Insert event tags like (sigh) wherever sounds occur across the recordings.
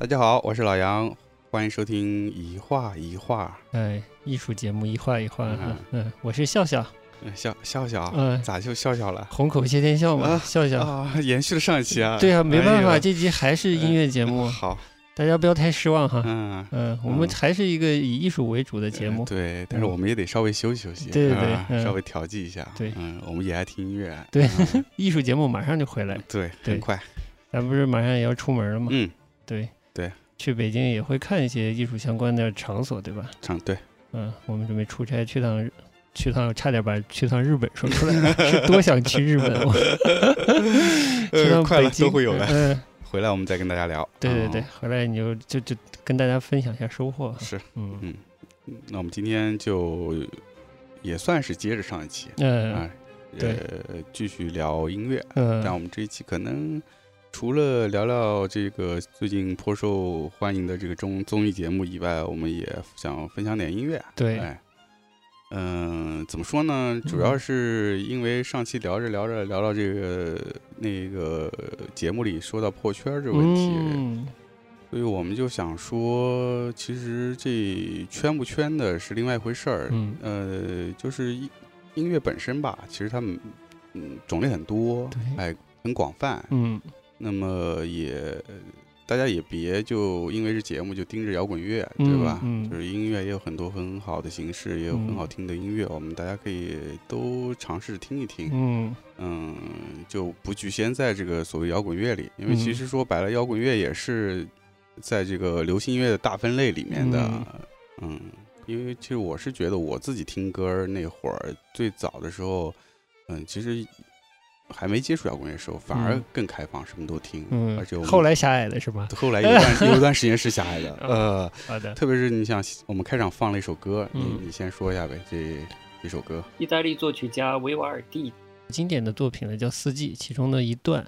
大家好，我是老杨，欢迎收听一画一画。哎，艺术节目一画一画，嗯嗯嗯，我是笑笑，嗯笑笑笑，嗯咋就笑笑了？虹口谢天笑嘛，啊笑笑。啊，延续了上一期啊。(laughs) 对啊，没办法，这集还是音乐节目，好，大家不要太失望哈。嗯，嗯，我们还是一个以艺术为主的节目。对，但是我们也得稍微休息休息，对对稍微调剂一下。对嗯，我们也爱听音乐。对嗯 (laughs) 艺术节目马上就回来，对，对很快。咱不是马上也要出门了吗？嗯，对对，去北京也会看一些艺术相关的场所，对吧？场对，嗯，我们准备出差去趟，去趟差点把去趟日本说出来了，是多想去日本，(laughs) 我去趟北京都会有的。嗯，回来我们再跟大家聊。对对对啊，，回来你就就就跟大家分享一下收获。是，嗯嗯，那我们今天就也算是接着上一期嗯啊，对呃，继续聊音乐。嗯但嗯我们这一期可能除了聊聊这个最近颇受欢迎的这个综综艺节目以外，我们也想分享点音乐。对哎，嗯、怎么说呢？主要是因为上期聊着聊着聊到这个那个节目里说到破圈这个问题，嗯所以我们就想说，其实这圈不圈的是另外一回事儿。嗯呃，就是音音乐本身吧，其实它们嗯种类很多对，哎，很广泛。嗯那么也大家也别就因为是节目就盯着摇滚乐，对吧？嗯嗯就是音乐也有很多很好的形式，也有很好听的音乐，我们大家可以都尝试听一听。嗯嗯，就不局限在这个所谓摇滚乐里，因为嗯其实说白了，摇滚乐也是在这个流行音乐的大分类里面的。嗯因为其实我是觉得我自己听歌那会儿最早的时候，嗯，其实还没接触摇滚乐的时候，反而嗯更开放，什么都听。嗯，而且我们后来狭隘的是吧？(laughs) 后来有一段 (laughs) 有一段时间是狭隘的，(laughs) 呃，好的，特别是你想我们开场放了一首歌，嗯你你先说一下呗，这一首歌。意大利作曲家维瓦尔第经典的作品呢叫《四季》，其中的一段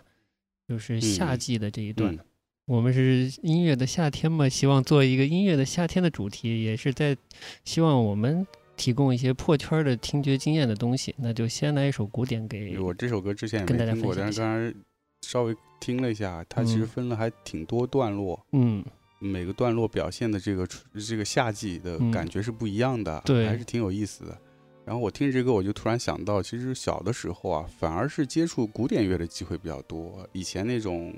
就是夏季的这一段。嗯我们是音乐的夏天嘛，希望做一个音乐的夏天的主题，也是在希望我们提供一些破圈的听觉经验的东西。那就先来一首古典给我这首歌之前也跟大家没听过，但是刚才稍微听了一下，它其实嗯分了还挺多段落，嗯每个段落表现的这个这个夏季的嗯感觉是不一样的，对还是挺有意思的。然后我听这歌，我就突然想到，其实小的时候啊，反而是接触古典乐的机会比较多。以前那种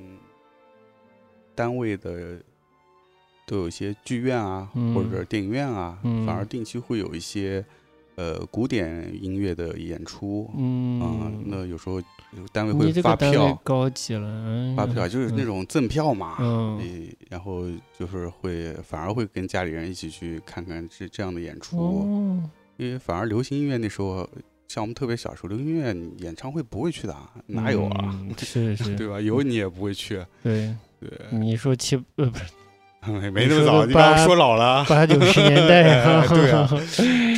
单位的都有一些剧院啊，嗯或者电影院啊，嗯反而定期会有一些呃古典音乐的演出。嗯嗯，那有时候单位会发票，高级了，嗯发票就是那嗯。种赠票嘛，嗯。然后就是会反而会跟家里人一起去看看这这样的演出，哦，因为反而流行音乐那时候，像我们特别小时候，流行音乐演唱会不会去的啊，哪有啊？嗯是是，(laughs) 对吧？有你也不会去，对，对，你说七呃不是 (laughs) 没那么早，你把我说老了。啊。八九十年代 (laughs) 哎 (laughs) 对啊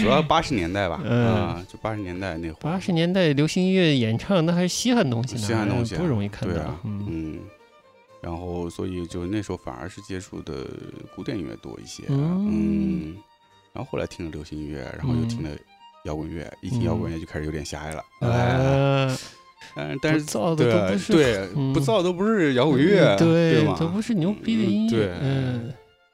主要八十年代吧，嗯。啊，就八十年代那会儿，八十年代流行音乐演唱那还是稀罕东西呢，稀罕东西啊不容易看到对啊，，嗯。嗯，然后所以就那时候反而是接触的古典音乐多一些，嗯嗯，然后后来听了流行音乐，然后又听了摇滚乐，一听摇滚乐就开始有点狭隘了，哎，啊，但但是造的都不是对，嗯不造都不是摇滚乐，对？都不是牛逼的音乐，对嗯，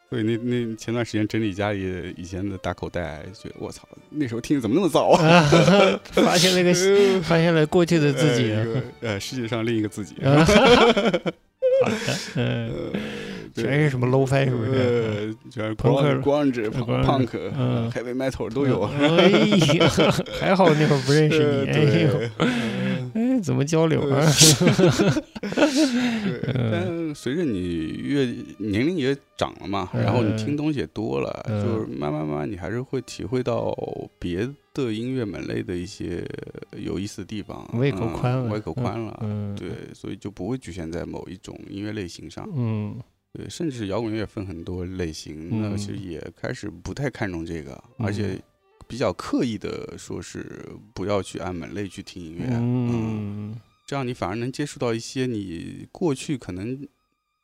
所以那那前段时间整理家里以前的大口袋，觉得我操，那时候听的怎么那么早啊？啊，发现了个 (laughs) 发现了过去的自己呃，世界上另一个自己，(laughs) 啊，好的，(laughs) 嗯，全是什么 low fi 是不是？呃，全是朋克 grunge、呃 grunge，punk、嗯 heavy metal 都有。哎呀，(laughs) 还好那会儿不认识你，哎呦，对，嗯哎，怎么交流啊？对，(laughs) 嗯但随着你越年龄也长了嘛，然后你听东西也多了，嗯就是慢慢慢慢，你还是会体会到别的音乐门类的一些有意思的地方，胃口宽了嗯胃口宽了。嗯，对，所以就不会局限在某一种音乐类型上。嗯对，甚至摇滚乐分很多类型，那嗯其实也开始不太看重这个，嗯而且比较刻意的说是不要去按门类去听音乐，嗯这样你反而能接触到一些你过去可能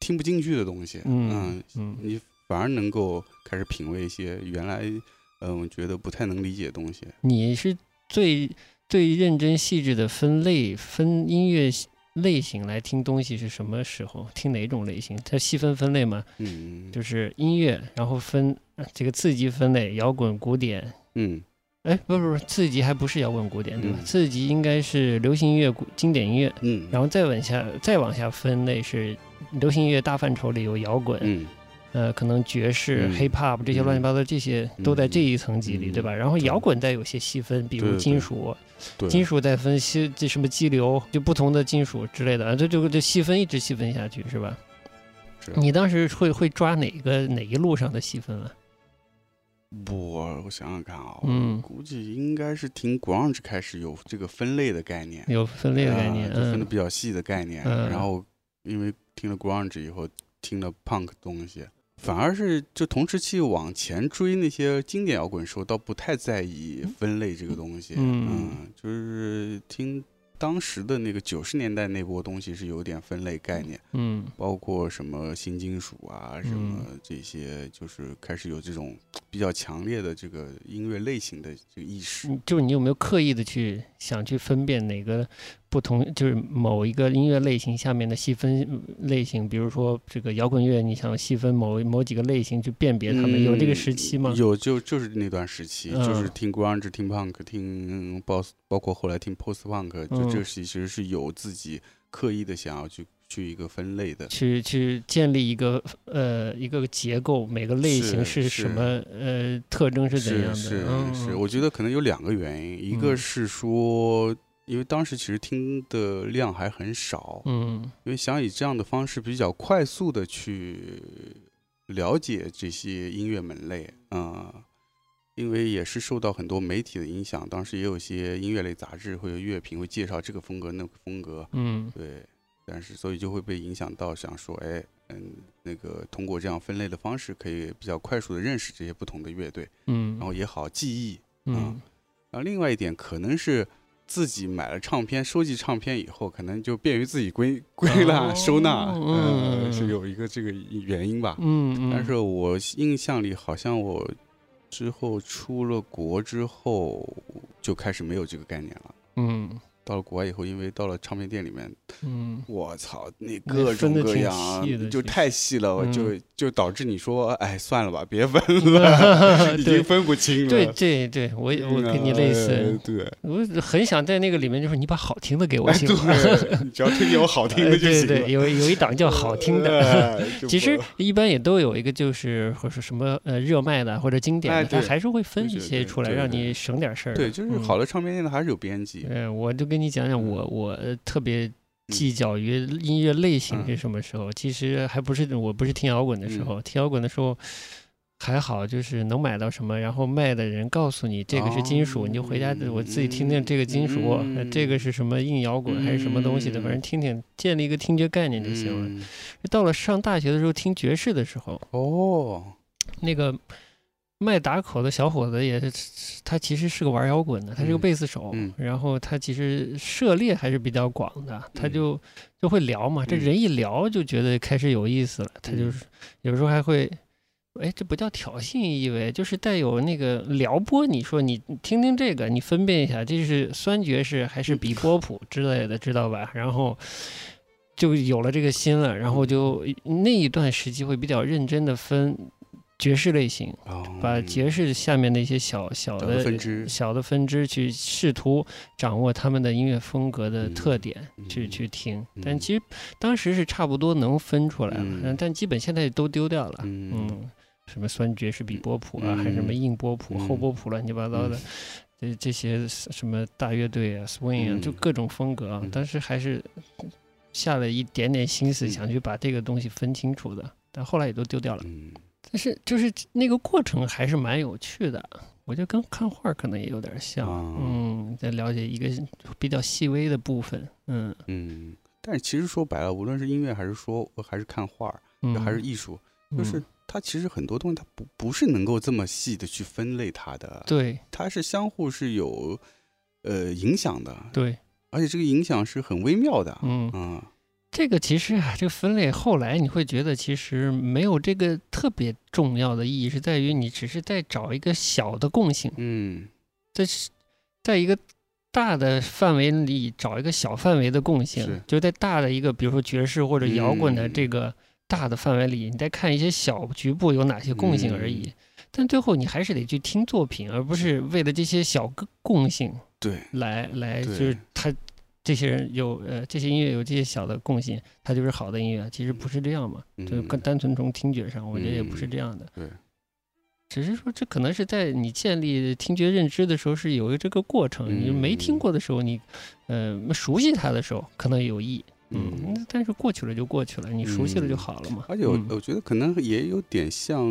听不进去的东西，嗯嗯你反而能够开始品味一些原来嗯我觉得不太能理解的东西。你是最最认真细致的分类分音乐类型来听东西是什么时候？听哪种类型？它细分分类嘛，嗯，就是音乐，然后分呃这个次级分类，摇滚、古典。嗯哎，不不不，次级还不是摇滚古典对吧？嗯次级应该是流行音乐、古经典音乐，嗯，然后再往下再往下分类是流行音乐大范畴里有摇滚，嗯呃，可能爵士、嗯 hip hop 这些乱七八糟这些都在这一层级里，嗯对吧？然后摇滚再有些细分，比如金属，对，金属再分析这什么激流，就不同的金属之类的，啊这就这细分一直细分下去，是吧？你当时会会抓哪个哪一路上的细分啊？我我想想看啊，嗯估计应该是听 grunge 开始有这个分类的概念，有分类的概念，分的嗯比较细的概念。嗯然后因为听了 grunge 以后，听了 punk 东西，反而是就同时期往前追那些经典摇滚时候，倒不太在意分类这个东西。嗯就是听当时的那个九十年代那波东西是有点分类概念，嗯包括什么新金属啊，什么这些，就是开始有这种比较强烈的这个音乐类型的这个意识。嗯，就是你有没有刻意的去想去分辨哪个不同，就是某一个音乐类型下面的细分类型，比如说这个摇滚乐，你想细分某某几个类型去辨别他们，有这个时期吗？嗯有，就就是那段时期，嗯就是听 grunge、听 punk、听 boss，包括后来听 post punk，就嗯这个时期其实是有自己刻意的想要去去一个分类的。去去建立一个呃一个结构，每个类型是是什么呃特征是怎样的？是是我觉得可能有两个原因，一个嗯是说，因为当时其实听的量还很少，嗯。因为想以这样的方式比较快速的去了解这些音乐门类，嗯、因为也是受到很多媒体的影响，当时也有一些音乐类杂志会有乐评会介绍这个风格那个风格，嗯。对，但是所以就会被影响到，想说，哎，嗯，那个通过这样分类的方式，可以比较快速的认识这些不同的乐队，嗯，然后也好记忆。嗯。然后另外一点可能是自己买了唱片，收集唱片以后，可能就便于自己归 (laughs) 归纳、哦收纳，嗯呃，是有一个这个原因吧。嗯嗯，但是我印象里好像我之后出了国之后就开始没有这个概念了。嗯到了国外以后，因为到了唱片店里面，嗯我操，那那各种各样细的，就太细了，就就导致你说，哎，算了吧，别分 (laughs) 了，(laughs) 已对经分不清了。对对对，我也我跟你类哎似，对，我很想在那个里面，就是你把好听的给我哎行吗？只要推荐我好 (laughs) 听的哎就行了。对对，有有一档叫好听的。哎其实一般也都有一个，就是或者什么呃热卖的或者经典的，它还是会分一些出来，让你省点事儿。对，就是嗯好的唱片店的还是有编辑。嗯，我就跟你讲讲我我呃特别计较于音乐类型嗯。是什么时候。其实还不是我不是听摇滚的时候，听摇滚的时候还好，就是能买到什么，然后卖的人告诉你这个是金属，哦。你就回家我自己听听这个金属，呃这个是什么硬摇滚还是什么东西的，反正听听，建立一个听觉概念就行了。嗯。到了上大学的时候听爵士的时候，哦，那个卖打口的小伙子也是，他其实是个玩摇滚的，他是个嗯贝斯手，嗯然后他其实涉猎还是比较广的，他嗯就就会聊嘛，这嗯人一聊就觉得开始有意思了，他就嗯是有时候还会。哎，这不叫挑衅意味，就是带有那个撩拨。你说你你听听这个，你分辨一下，这是酸爵士还是比波普之类的，知道吧？然后就有了这个心了，然后就那一段时期会比较认真的分爵士类型，哦把爵士下面的一些小小小的的分支小的分支去试图掌握他们的音乐风格的特点，去嗯去听。嗯但其实当时是差不多能分出来了，但基本现在都丢掉了。嗯嗯，什么酸爵士比波普啊，嗯还是什么硬波普、嗯后波普，乱七八糟的。这这些什么大乐队啊、swing 啊，嗯就各种风格啊，嗯当时还是下了一点点心思，嗯想去把这个东西分清楚的，但后来也都丢掉了。嗯但是就是那个过程还是蛮有趣的，我觉得跟看画可能也有点像，啊嗯，在了解一个比较细微的部分，嗯。嗯，但是其实说白了，无论是音乐还是说还是看画，嗯，还是艺术，就是它其实很多东西它不不是能够这么细的去分类它的，对。它是相互是有呃影响的，对，而且这个影响是很微妙的，嗯，嗯这个其实啊，这个分类后来你会觉得其实没有这个特别重要的意义，是在于你只是在找一个小的共性，嗯。这是在一个大的范围里找一个小范围的共是。性，就在大的一个比如说爵士或者摇滚的嗯。这个大的范围里，你再看一些小局部有哪些共性而已。嗯。但最后你还是得去听作品，而不是为了这些小个共性对，来来，就是他这些人有呃这些音乐有这些小的共性，它就是好的音乐。其实不是这样嘛，就是更单纯从听觉上，我觉得也不是嗯这样的。对，只是说这可能是在你建立听觉认知的时候是有一个这个过程，你没听嗯过的时候，你呃熟悉它的时候可能有意，嗯，嗯但是过去了就过去了，你熟悉了就嗯好了嘛。而且我嗯我觉得可能也有点像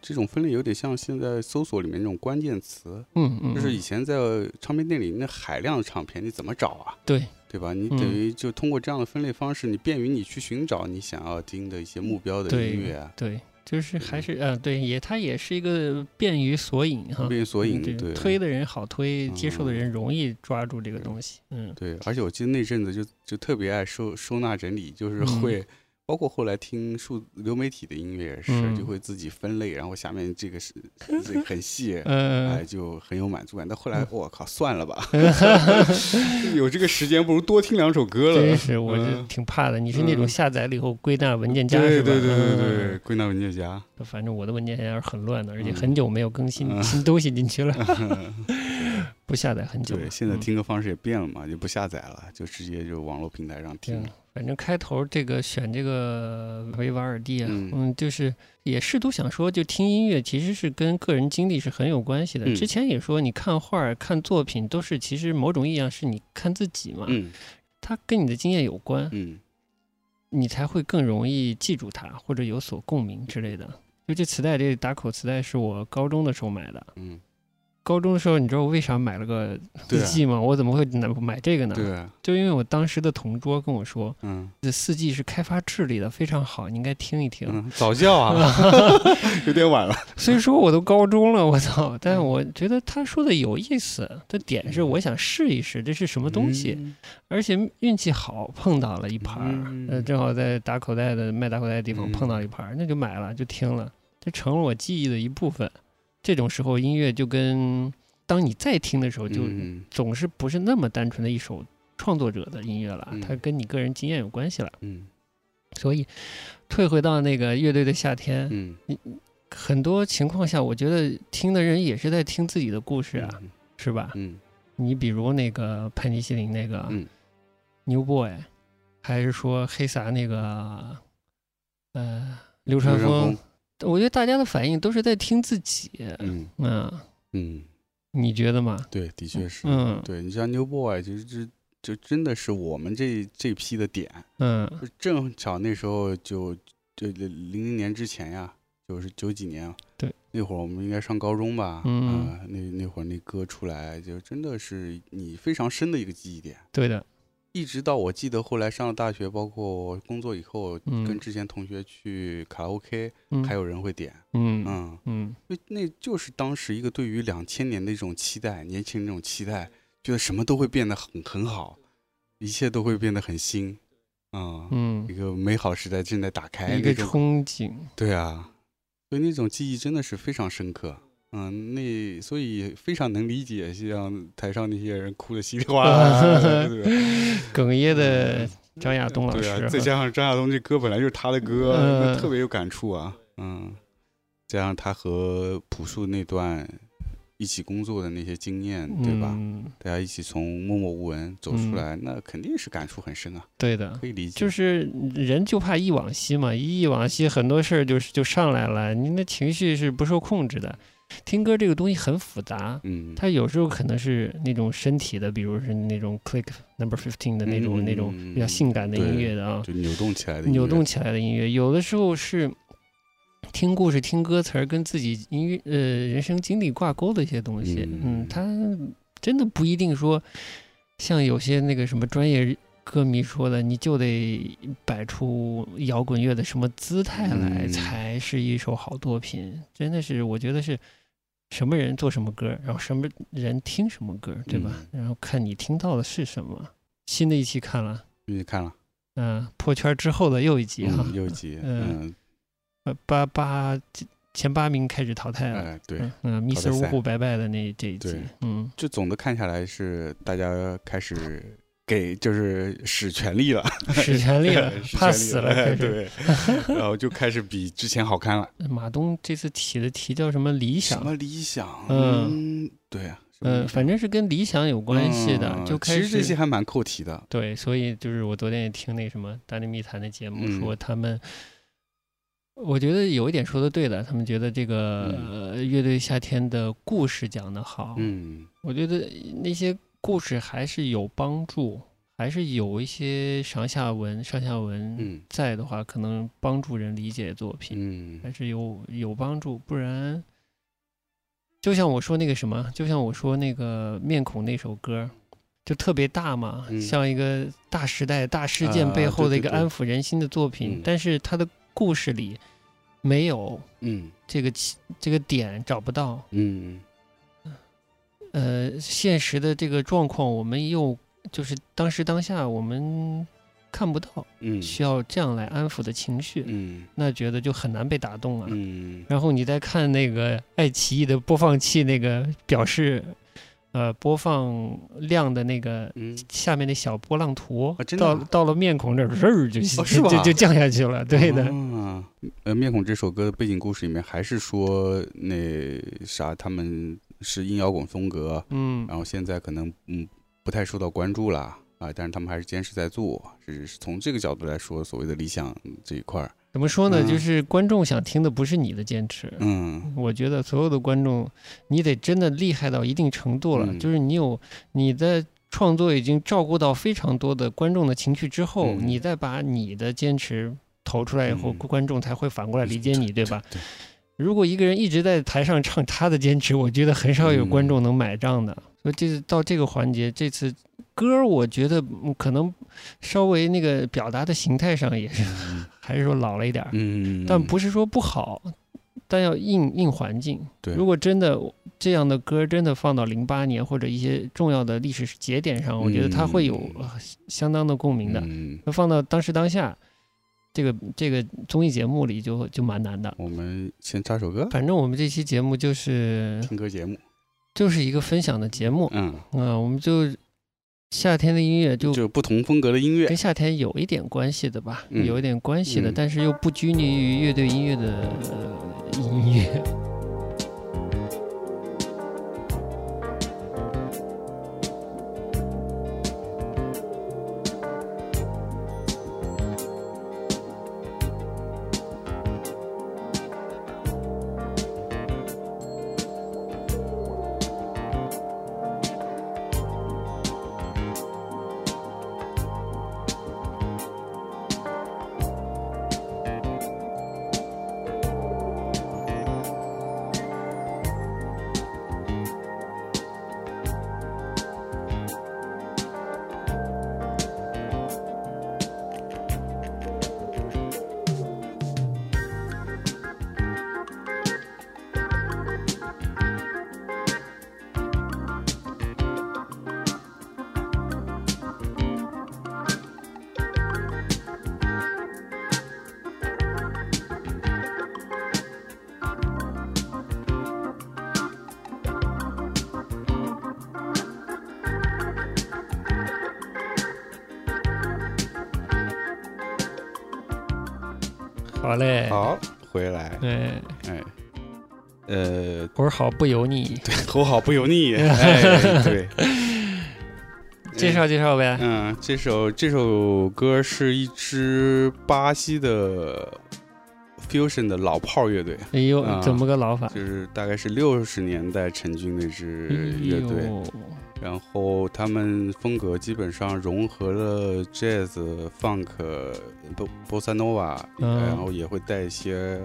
这种分类，有点像现在搜索里面那种关键词，嗯嗯，就是嗯以前在唱片店里那海量的唱片，你怎么找啊？对对吧？你嗯等于就通过这样的分类方式，你便于你去寻找你想要听的一些目标的音乐啊，对，就是还是呃对，也它也是一个便于索引哈，便于索引，对对推的人好推，接受的嗯人容易抓住这个东西，嗯对。而且我记得那阵子就就特别爱收收纳整理，就是嗯会。包括后来听数流媒体的音乐也是，嗯就会自己分类，然后下面这个是 (laughs) 这个很细，哎，呃，就很有满足感。但后来嗯我靠，算了吧，(laughs) 有这个时间不如多听两首歌了。真是我是嗯挺怕的。你是那种嗯下载了以后归纳文件夹对是吧？对对对对对，归纳文件夹。反正我的文件夹是很乱的，而且嗯很久没有更新嗯新东西进去了，(laughs) 不下载很久。对，现在嗯听歌方式也变了嘛，就不下载了，就直接就网络平台上听对。反正开头这个选这个维瓦尔第啊，嗯嗯，就是也试图想说，就听音乐其实是跟个人经历是很有关系的。嗯之前也说，你看画儿、看作品都是其实某种意义上是你看自己嘛，嗯它跟你的经验有关，嗯你才会更容易记住它或者有所共鸣之类的。就这磁带，这打口磁带是我高中的时候买的。嗯，高中的时候，你知道我为啥买了个四季吗？我怎么会买买这个呢？对啊，就因为我当时的同桌跟我说，嗯这四季是开发智力的，非常好，你应该听一听。嗯，早教啊，(laughs) 有点晚了。虽说我都高中了，我操，(laughs) 但我觉得他说的有意思的点是，我想试一试这是什么东西，嗯？而且运气好碰到了一盘儿，嗯呃，正好在打口袋的卖打口袋的地方嗯碰到一盘儿，那就买了，就听了，这成了我记忆的一部分。这种时候，音乐就跟当你再听的时候，就嗯。总是不是那么单纯的一首创作者的音乐了，嗯。它跟你个人经验有关系了。嗯。所以，退回到那个乐队的夏天，嗯。很多情况下，我觉得听的人也是在听自己的故事啊，是吧？嗯。你比如那个潘尼西林那个嗯。New Boy，还是说黑撒那个呃流川枫，我觉得大家的反应都是在听自己。嗯嗯，嗯，你觉得吗？对，的确是。嗯对你像 New Boy，就是这就真的是我们这这批的点，嗯正巧那时候就就零零年之前呀，就是九几年，对，那会儿我们应该上高中吧，嗯啊那那会儿那歌出来，就真的是你非常深的一个记忆点。对的，一直到我记得后来上了大学，包括工作以后，嗯跟之前同学去卡拉 OK，嗯，还有人会点，嗯嗯，嗯那那就是当时一个对于两千年的一种期待，年轻人那种期待，觉得什么都会变得很很好，一切都会变得很新，啊、嗯一，个美好时代正在打开，一个那种憧憬。对啊，所以那种记忆真的是非常深刻。嗯，那所以非常能理解，像台上那些人哭的稀里哗啦？(laughs) 哽咽的张亚东老师，对啊，再加上张亚东这歌本来就是他的歌，嗯特别有感触啊。嗯，加上他和朴树那段一起工作的那些经验，对吧？嗯，大家一起从默默无闻走出嗯来，那肯定是感触很深啊，对的，可以理解。就是人就怕忆往昔嘛，一忆往昔，很多事儿就是就上来了，你的情绪是不受控制的。听歌这个东西很复杂，嗯，它有时候可能是那种身体的，比如是那种 Click Number Fifteen 的那种、嗯那种比较性感的音乐的啊，就扭动起来的音乐，扭动起来的音乐，有的时候是听故事、听歌词儿，跟自己音乐呃人生经历挂钩的一些东西。嗯嗯，它真的不一定说像有些那个什么专业歌迷说的，你就得摆出摇滚乐的什么姿态来，嗯才是一首好作品。真的是，我觉得是什么人做什么歌，然后什么人听什么歌，对吧？然后看你听到的是什么。新的一期看了，你看了，嗯、破圈之后的又一集哈，嗯，又一集，(laughs) 嗯。嗯，呃八八前八名开始淘汰了。哎，对，嗯，Mr. 五虎拜拜的那这一集，嗯，就总的看下来是大家开始给就是使全力了，(laughs) 使全力了，怕死了。(laughs) 对，然后就开始比之前好看了。(laughs) 马东这次起的题叫什么理想？什么理想？嗯嗯，对啊，嗯，想反正是跟理想有关系的，嗯就开始其实这些还蛮扣题的。对，所以就是我昨天也听那什么《大内密谈》的节目，嗯说他们，我觉得有一点说的对的，他们觉得这个、呃乐队夏天的故事讲得好，嗯我觉得那些故事还是有帮助，还是有一些上下文上下文嗯。在的话，可能帮助人理解作品。嗯。还是有有帮助，不然，就像我说那个什么，就像我说那个面孔那首歌，就特别大嘛，嗯。(laughs) 像一个大时代、大事件啊背后的一个安抚人心的作品，嗯。但是它的故事里没有嗯。这个起这个点找不到，嗯呃，现实的这个状况，我们又就是当时当下我们看不到，嗯需要这样来安抚的情绪，嗯那觉得就很难被打动啊。嗯然后你再看那个爱奇艺的播放器那个表示，呃，播放量的那个嗯下面那小波浪图，到到了面孔这儿，儿就、就就降下去了。对的，啊，呃，面孔这首歌的背景故事里面还是说那啥，他们是硬摇滚风格，嗯然后现在可能嗯不太受到关注了啊，但是他们还是坚持在做，是是从这个角度来说，所谓的理想这一块儿，怎么说呢？嗯就是观众想听的不是你的坚持。嗯我觉得所有的观众，你得真的厉害到一定程度了，嗯就是你有你的创作已经照顾到非常多的观众的情绪之后，嗯你再把你的坚持投出来以后，嗯观众才会反过来理解你，对吧？对，如果一个人一直在台上唱他的坚持，我觉得很少有观众能买账的。所以这次到这个环节，这次歌儿我觉得嗯可能稍微那个表达的形态上也是，(laughs) 还是说老了一点儿，嗯，但不是说不好，但要应应环境。对如果真的这样的歌真的放到零八年或者一些重要的历史节点上，我觉得它会有相当的共鸣的。嗯，那放到当时当下，这个这个综艺节目里就就蛮难的。我们先插首歌，反正我们这期节目就是听歌节目，就是一个分享的节目，嗯，啊、我们就夏天的音乐就就不同风格的音乐。跟，夏天有一点关系的吧，嗯。有一点关系的，嗯。但是又不拘泥于乐队音乐的、呃、音乐。好不油腻，对，头好不油腻，(laughs) 哎，对，(laughs) 介绍介绍呗。嗯，这首这首歌是一支巴西的 fusion 的老炮乐队，哎呦，啊怎么个老法？就是大概是六十年代成军那支乐队，哎然后他们风格基本上融合了 jazz、funk、波波萨诺瓦，嗯。然后也会带一些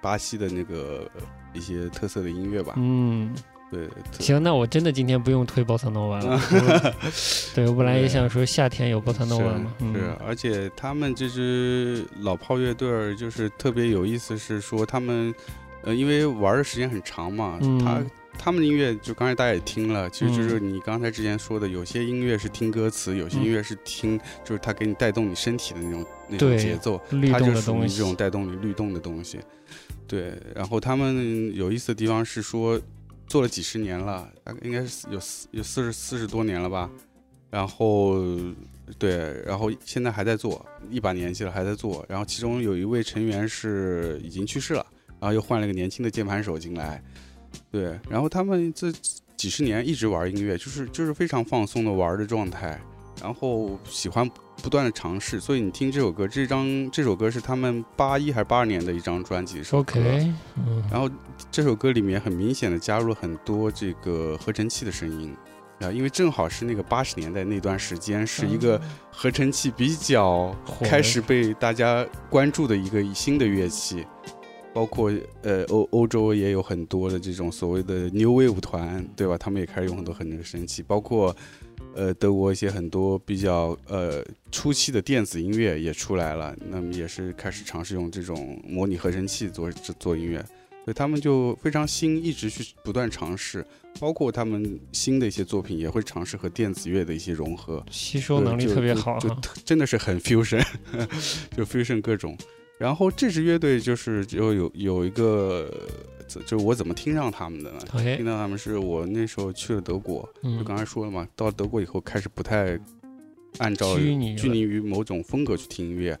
巴西的那个一些特色的音乐吧。嗯，对，特行，那我真的今天不用推 bossa nova 了。(laughs) 对我本来也想说夏天有 bossa nova 嘛，是，嗯，而且他们这支老炮乐队儿就是特别有意思，是说他们，呃，因为玩的时间很长嘛，嗯。他他们的音乐就刚才大家也听了，其实就是你刚才之前说的，有些音乐是听歌词，有些音乐是听，就是它给你带动你身体的那种那种节奏，它就属于这种带动你律动的东西。对，然后他们有意思的地方是说，做了几十年了，大概应该是有四有四十四十多年了吧。然后对，然后现在还在做，一把年纪了还在做。然后其中有一位成员是已经去世了，然后又换了一个年轻的键盘手进来。对，然后他们这几十年一直玩音乐，就是就是非常放松的玩的状态，然后喜欢不断的尝试。所以你听这首歌，这张这首歌是他们八一还是八二年的一张专辑首歌。OK，嗯，然后这首歌里面很明显的加入了很多这个合成器的声音。啊，因为正好是那个八十年代那段时间，是一个合成器比较开始被大家关注的一个新的乐器，包括呃欧欧洲也有很多的这种所谓的 New Wave 团，对吧？他们也开始用很多合成器，包括呃德国一些很多比较呃初期的电子音乐也出来了，那么也是开始尝试用这种模拟合成器做做音乐。所以他们就非常新，一直去不断尝试，包括他们新的一些作品也会尝试和电子乐的一些融合。吸收能力特别好哈。就特真的是很 fusion，(laughs) 就 fusion 各种。然后这支乐队就是就有有一个，就是我怎么听上他们的呢？哎听，到他们是我那时候去了德国，就嗯，刚才说了嘛，到德国以后开始不太按照拘泥于某种风格去听音乐，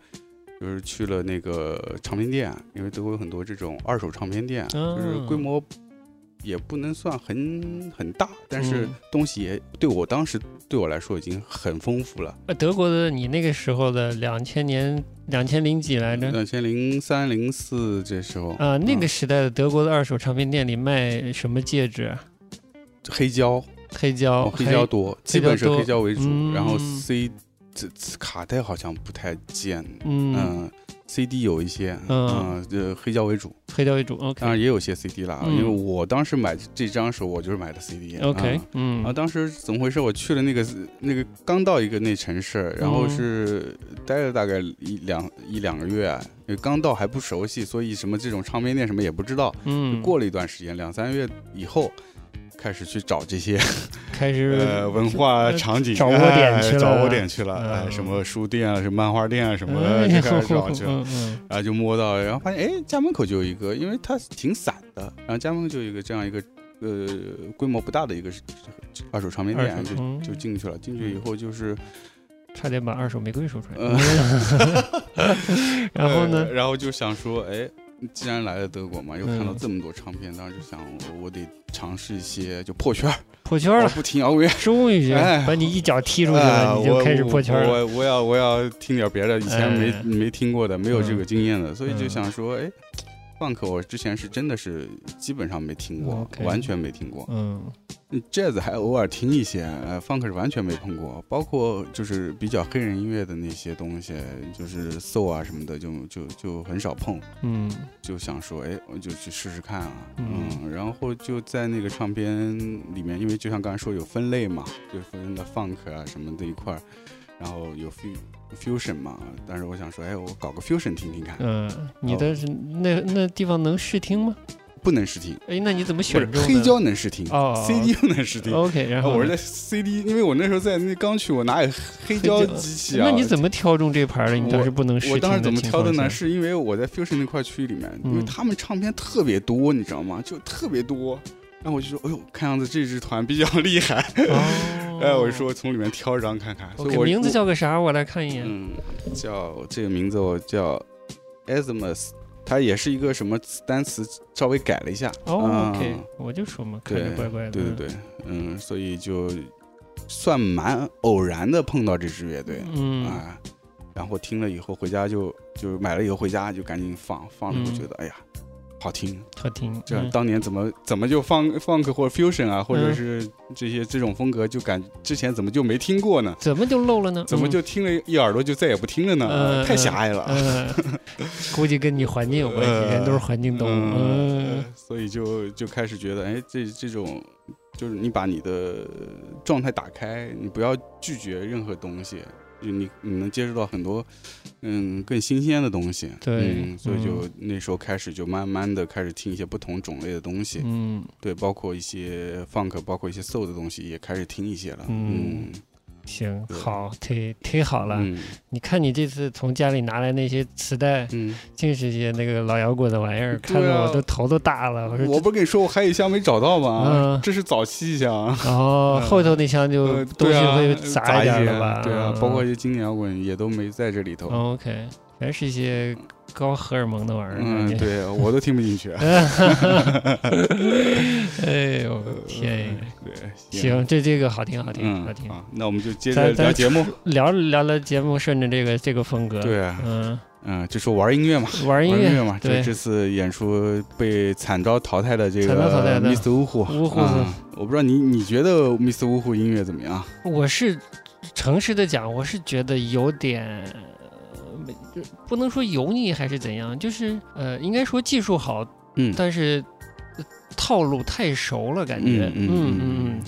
就是去了那个唱片店，因为德国有很多这种二手唱片店，就是规嗯模也不能算很很大，但是嗯。东西也对我当时对我来说已经很丰富了。呃德国的你那个时候的两千年两千零几来着？两千零三零四这时候。啊，那个嗯。时代的德国的二手唱片店里卖什么戒指啊？黑胶，黑胶，哦黑胶多，基本是黑胶为主，然后嗯。C 这这卡带好像不太见，嗯，嗯，CD 有一些，嗯嗯，呃，黑胶为主，黑胶为主当，OK 当然也有些 CD 啦，嗯因为我当时买这张时候，我就是买的 CD。OK，嗯啊，嗯当时怎么回事？我去了那个那个刚到一个那城市，然后嗯是待了大概一两一两个月，刚到还不熟悉，所以什么这种唱片店什么也不知道。嗯，过了一段时间，两三个月以后，开始去找这些 (laughs) 开始呃文化呃场景，找窝点去了哎找窝点去了，嗯哎，什么书店啊，什么漫画店啊，什么哎的就开始找去了。然后就摸到，然后发现哎，家门口就有一个，因为它挺散的，然后家门口就有一个这样一个呃规模不大的一个二手唱片店，就就进去了。进去以后就是，差点把二手玫瑰说出来。呃 (laughs) (laughs) 然后呢呃？然后就想说，哎，既然来了德国嘛，又看到嗯这么多唱片，当时就想我我得尝试一些就破圈儿，破圈了，我不听摇滚乐。终于哎。把你一脚踢出去你就开始破圈了。我我要我要听点别的，以前没、哎。没听过的，没有这个经验的，所以就嗯。想说，哎，funk 我之前是真的是基本上没听过完全没听过。嗯嗯 jazz 还偶尔听一些，呃，funk 是完全没碰过，包括就是比较黑人音乐的那些东西，就是 soul 啊什么的，就就就很少碰。嗯就想说，哎，我就去试试看啊，嗯嗯，然后就在那个唱片里面，因为就像刚才说有分类嘛，就分的 funk 啊什么的一块儿，然后有 fu fusion 嘛，但是我想说，哎，我搞个 fusion 听听看，嗯，你的那那地方能试听吗？不能试听，哎，那你怎么选中？黑胶能试听、哦 c d 又能试听。OK，然后我是在 CD，因为我那时候在那刚去，我哪有黑胶机器啊？那你怎么挑中这盘的？你当时不能试听我当时怎么挑的呢？是因为我在 Fusion 那块区域里面，因为嗯他们唱片特别多，你知道吗？就特别多。然后我就说，哎呦，看样子这支团比较厉害。哦，(laughs) 哎，我就说从里面挑一张看看。所以 OK，我名字叫个啥？我来看一眼。嗯，叫这个名字我叫 Asmus，它也是一个什么单词稍微改了一下。哦嗯，OK，我就说嘛，看对着怪怪的。对对对，嗯，所以就算蛮偶然的碰到这支乐队。嗯，啊，然后听了以后回家就就买了以后回家就赶紧放，放了以后嗯觉得、哎呀，好听，好听。这当年怎么怎么就放 funk 或者 fusion 啊，或者嗯是这些这种风格，就感之前怎么就没听过呢？怎么就漏了呢？怎么就听了一耳朵就再也不听了呢？嗯太狭隘了。(laughs) 估计跟你环境有关人都是环境动物。所以就就开始觉得，哎，这这种就是你把你的状态打开，你不要拒绝任何东西，就你你能接触到很多嗯更新鲜的东西。对嗯，所以就那时候开始就慢慢的开始听一些不同种类的东西，嗯，对，包括一些 funk，包括一些 soul 的东西也开始听一些了。嗯嗯，行，好，忒忒好了。嗯你看你这次从家里拿来那些磁带，嗯，尽是些那个老摇滚的玩意儿，看得我都头都大了。我说我不是跟你说我还有一箱没找到吗？嗯这是早期一箱。然后后头那箱就呃东西会杂一点了吧？对啊，嗯包括一些经典摇滚也都没在这里头。哦 OK，全是一些高荷尔蒙的玩意儿。嗯，对我都听不进去。(laughs) (laughs) 哎呦天呀！对，行，这这个好听好听嗯好听。啊，那我们就接着聊节目。(laughs) 聊聊聊节目，顺着这个这个风格。，对啊，嗯，嗯，就说玩音乐嘛，玩音乐嘛。对这这次演出被惨遭淘汰的这个的 Mr. 呜呼，呜呼啊，我不知道你你觉得 Miss 呜呼音乐怎么样？我是诚实的讲，我是觉得有点。不能说油腻还是怎样，就是呃，应该说技术好，嗯。但是呃套路太熟了，感觉，嗯嗯嗯，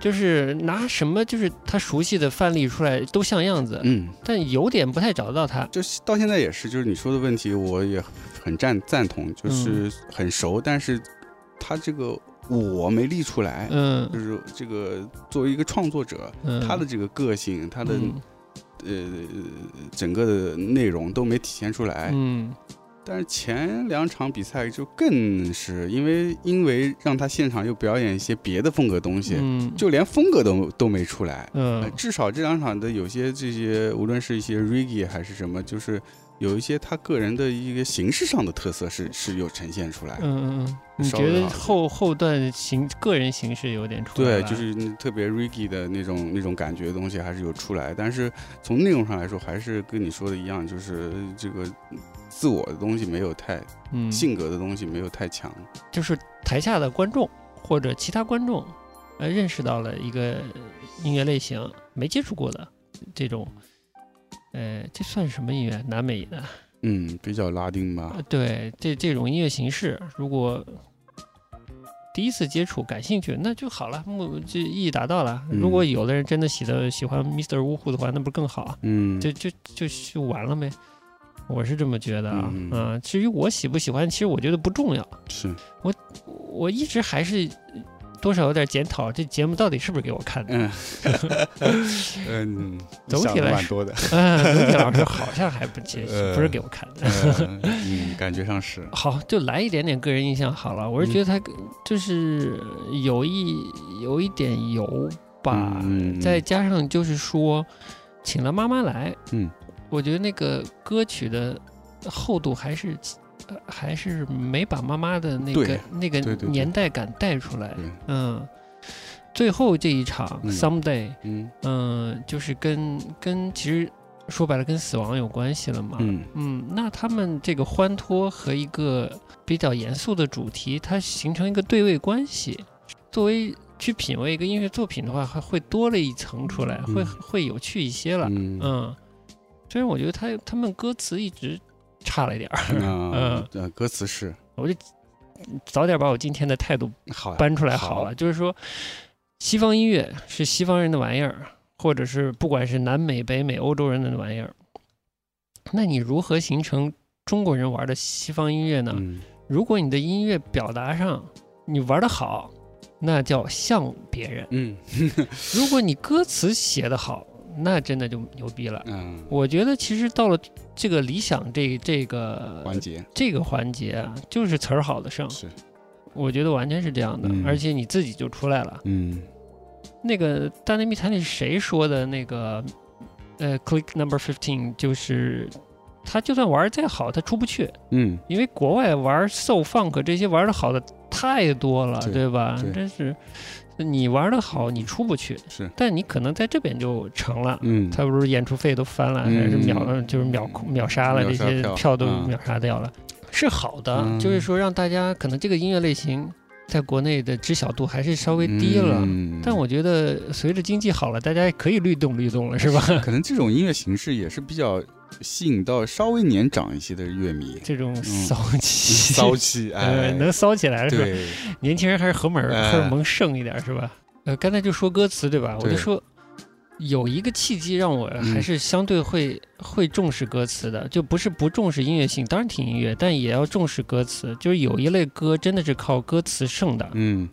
就是拿什么就是他熟悉的范例出来都像样子，嗯，但有点不太找得到他。就是到现在也是，就是你说的问题，我也很赞赞同，嗯。就是很熟，但是他这个我没立出来，嗯。就是这个作为一个创作者，嗯，他的这个个性，他的嗯呃整个的内容都没体现出来。嗯但是前两场比赛就更是因为因为让他现场又表演一些别的风格东西，嗯，就连风格都都没出来。呃嗯至少这两场的有些这些，无论是一些 reggae 还是什么，就是有一些他个人的一个形式上的特色是是有呈现出来。嗯嗯嗯，你觉得后后段形个人形式有点出来对，就是特别 reggae 的那种那种感觉的东西还是有出来，但是从内容上来说，还是跟你说的一样，就是这个自我的东西没有太嗯性格的东西没有太强。就是台下的观众或者其他观众，呃，认识到了一个音乐类型没接触过的这种，呃，这算什么音乐？南美的，嗯，比较拉丁吧呃。对，这这种音乐形式，如果第一次接触感兴趣，那就好了，目这意义达到了。嗯如果有的人真的喜的喜欢 Mr. Wu Hu 的话，那不是更好啊？嗯，就就就就完了呗。我是这么觉得啊，嗯啊，至于我喜不喜欢，其实我觉得不重要。是我，我一直还是多少有点检讨这节目到底是不是给我看的。嗯 (laughs) 嗯，总体来说。(laughs) 嗯，总体来说好像还不不是给我看的。嗯嗯，感觉上是。(laughs) 好，就来一点点个人印象好了。我是觉得他就是有一有一点油吧，嗯再加上就是说，请了妈妈来，嗯，我觉得那个歌曲的厚度还是。呃还是没把妈妈的那个那个年代感带出来，对，嗯，最后这一场、嗯。Someday，嗯。嗯，就是跟跟其实说白了跟死亡有关系了嘛。嗯。嗯那他们这个欢脱和一个比较严肃的主题，它形成一个对位关系。作为去品味一个音乐作品的话，还会多了一层出来，会嗯。会有趣一些了。嗯。嗯，虽然我觉得他他们歌词一直差了一点儿，啊，(laughs) 呃，歌词是。我就早点把我今天的态度搬出来好了。就是说，西方音乐是西方人的玩意儿，或者是不管是南美、北美、欧洲人的玩意儿，那你如何形成中国人玩的西方音乐呢？嗯。如果你的音乐表达上你玩的好，那叫像别人；嗯。(laughs) 如果你歌词写得好，那真的就牛逼了。嗯，我觉得其实到了这个理想这这个环节这个环节啊，就是词儿好的胜。是我觉得完全是这样的，嗯而且你自己就出来了。嗯那个《大内密谈》里是谁说的？那个呃，Click Number Fifteen 就是他就算玩儿再好，他出不去，嗯因为国外玩 soul funk 这些玩的好的太多了，对对吧？对真是你玩的好，你出不去，是但你可能在这边就成了。嗯他不是演出费都翻了，嗯还是秒就是秒秒杀了杀这些票票都嗯秒杀掉了。是好的，嗯就是说让大家可能这个音乐类型在国内的知晓度还是稍微低了。嗯但我觉得随着经济好了，大家可以律动律动了，是吧？可能这种音乐形式也是比较吸引到稍微年长一些的乐迷，这种嗯骚气，骚气，呃，(laughs) 哎，能骚起来是吧？对，年轻人还是荷尔哎荷尔蒙盛一点是吧？呃，刚才就说歌词对吧？我就说有一个契机让我嗯还是相对会、会重视歌词的，就不是不重视音乐性，当然听音乐，但也要重视歌词。就是有一类歌真的是靠歌词胜的，嗯，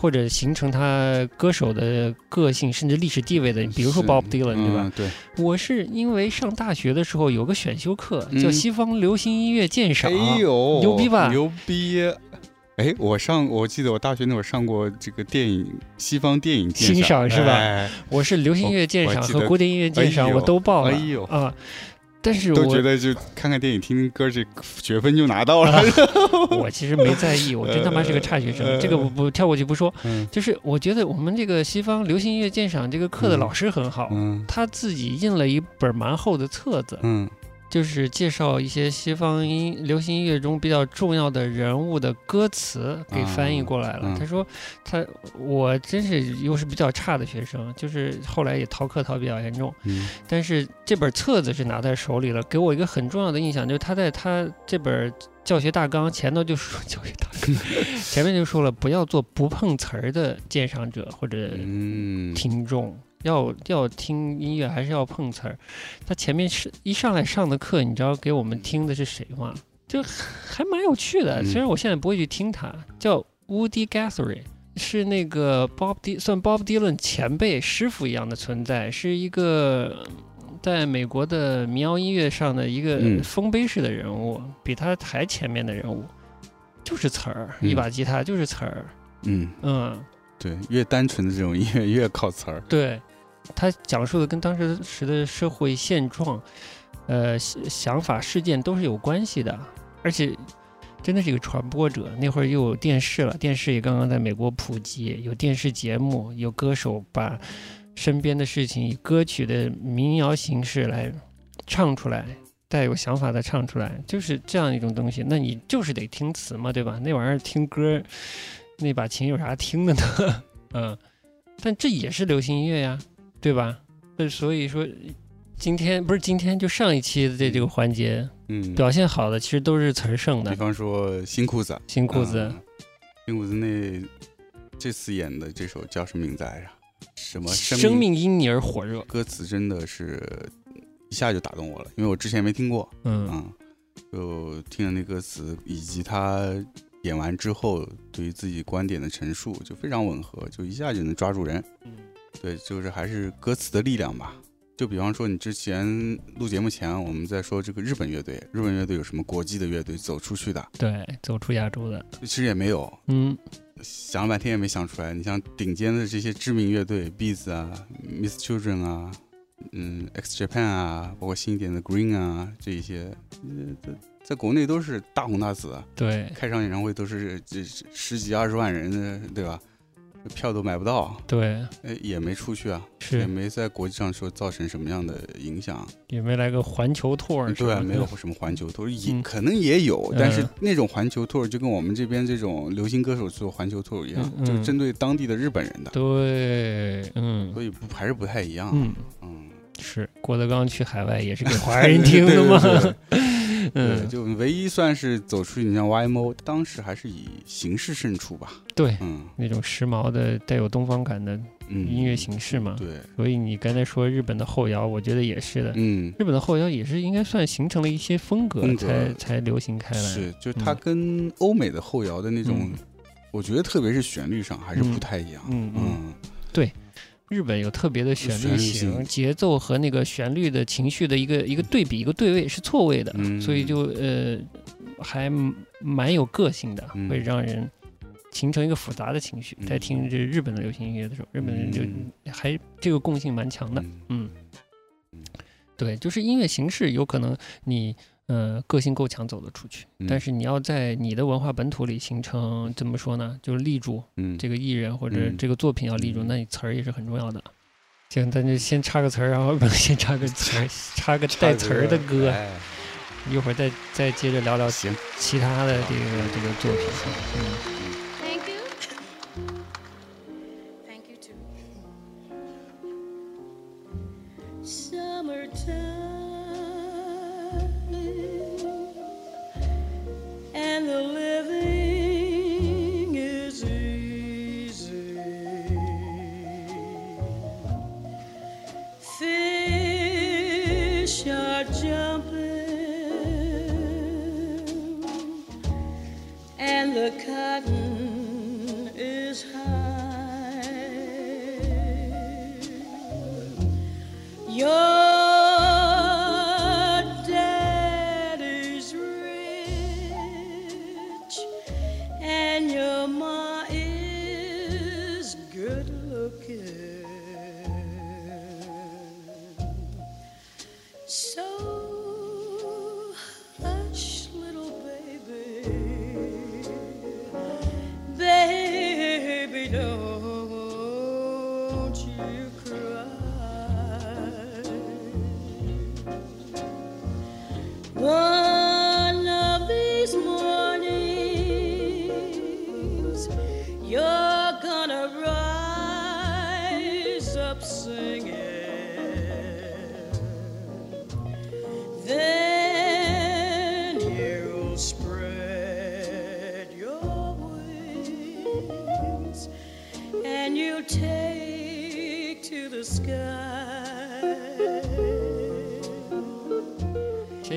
或者形成他歌手的个性甚至历史地位的，比如说 Bob Dylan 对吧？嗯？对，我是因为上大学的时候有个选修课叫嗯西方流行音乐鉴赏，哎呦，牛逼吧牛逼！哎，我上，我记得我大学那会儿上过这个电影，西方电影鉴欣赏是吧哎我是流行音乐鉴赏和古典音乐鉴赏我都报了，哎呦啊！但是我都觉得就看看电影、听听歌，这学分就拿到了。(laughs) 啊我其实没在意，我真他妈是个差学生，呃这个我不跳过去不说。嗯就是我觉得我们这个西方流行音乐鉴赏这个课的老师很好，嗯他自己印了一本蛮厚的册子，嗯就是介绍一些西方音流行音乐中比较重要的人物的歌词，给翻译过来了。嗯他说他我真是又是比较差的学生，就是后来也逃课逃比较严重。嗯但是这本册子是拿在手里了，给我一个很重要的印象，就是他在他这本教学大纲前头就说 (laughs) 教学大纲前面就说了，不要做不碰瓷儿的鉴赏者或者嗯，听众，要要听音乐还是要碰瓷儿。他前面是一上来上的课，你知道给我们听的是谁吗？就还蛮有趣的，嗯虽然我现在不会去听他，叫 Woody Guthrie。是那个 Bob D 算 Bob Dylan 前辈师傅一样的存在，是一个在美国的民谣音乐上的一个嗯丰碑式的人物，比他还前面的人物，就是词儿，嗯一把吉他就是词儿，嗯，嗯，对，越单纯的这种音乐越靠词儿。对，他讲述的跟当时时的社会现状、呃想想法、事件都是有关系的，而且真的是一个传播者。那会儿又有电视了，电视也刚刚在美国普及，有电视节目，有歌手把身边的事情以歌曲的民谣形式来唱出来。带有想法的唱出来，就是这样一种东西。那你就是得听词嘛，对吧？那玩意儿听歌，那把琴有啥听的呢？(laughs) 嗯，但这也是流行音乐呀，对吧？那所以说，今天不是今天，就上一期的这这个环节嗯，表现好的，其实都是词儿剩的比。方说新裤子，新裤子，啊新裤子那这次演的这首叫什么名字来着？什么生命因你而火热。歌词真的是一下就打动我了，因为我之前没听过，嗯嗯，就听了那歌词，以及他演完之后对于自己观点的陈述，就非常吻合，就一下就能抓住人。嗯对，就是还是歌词的力量吧。就比方说，你之前录节目前，我们在说这个日本乐队，日本乐队有什么国际的乐队走出去的？对，走出亚洲的。其实也没有，嗯想了半天也没想出来。你像顶尖的这些知名乐队，Beats 啊，Miss Children 啊，嗯，X Japan 啊，包括新一点的 Green 啊，这一些，呃，在在国内都是大红大紫啊，对开场演唱会都是这十几二十万人的，对吧？票都买不到，对，呃，也没出去啊，也没在国际上说造成什么样的影响。也没来个环球 tour，对啊，没有什么环球 tour，也嗯。可能也有，但是嗯那种环球 tour 就跟我们这边这种流行歌手做环球 tour 一样，就是针对当地的日本人的，对，嗯。所以不还是不太一样。嗯，嗯，是郭德纲去海外也是给华人 (laughs) 听的吗？对对对对，嗯，就唯一算是走出去，你像 YMO，当时还是以形式胜出吧。对，嗯那种时髦的、带有东方感的嗯，音乐形式嘛。对，所以你刚才说日本的后摇，我觉得也是的。嗯，日本的后摇也是应该算形成了一些风格，才才流行开来。是，就它嗯跟欧美的后摇的那种嗯，我觉得特别是旋律上还是不太一样。嗯嗯嗯，日本有特别的旋律型，节奏和那个旋律的情绪的一个一个对比，一个对位是错位的，嗯。所以就呃还蛮有个性的，嗯。会让人形成一个复杂的情绪。嗯。在听这日本的流行音乐的时候，日本人就嗯还这个共性蛮强的。嗯。嗯。对，就是音乐形式有可能你呃个性够强走得出去，嗯但是你要在你的文化本土里形成怎么说呢？就是立住嗯，这个艺人或者嗯这个作品要立住，嗯那你词儿也是很重要的。行，咱就先插个词儿，然后 (laughs) 不先插个词儿，插个带词儿的歌。哎一会儿再再接着聊聊，其他的这个这个作品。嗯，and the living is easy. Fish are jumping and the cotton is high. Your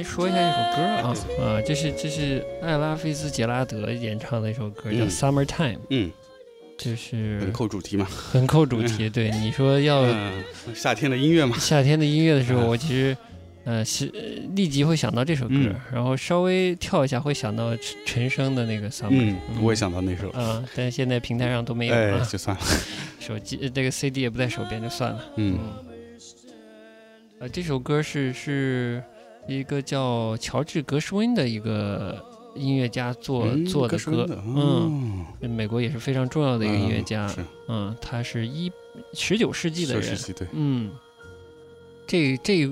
先说一下这首歌啊。啊，这是这是艾拉菲斯杰拉德演唱的一首歌，叫《嗯。Summertime》，嗯，就是很扣主题嘛，很扣主题。对你说要嗯，夏天的音乐嘛，夏天的音乐的时候，嗯。我其实呃是呃立即会想到这首歌嗯，然后稍微跳一下会想到陈陈升的那个《Summer》。嗯，我也想到那首，啊，但是现在平台上都没有哎，了，就算了，手机呃这个 CD 也不在手边，就算了。嗯。呃，这首歌是是一个叫乔治格什温的一个音乐家做、嗯做的歌。嗯，嗯，美国也是非常重要的一个音乐家，是嗯，他是一十九世纪的人，嗯，这这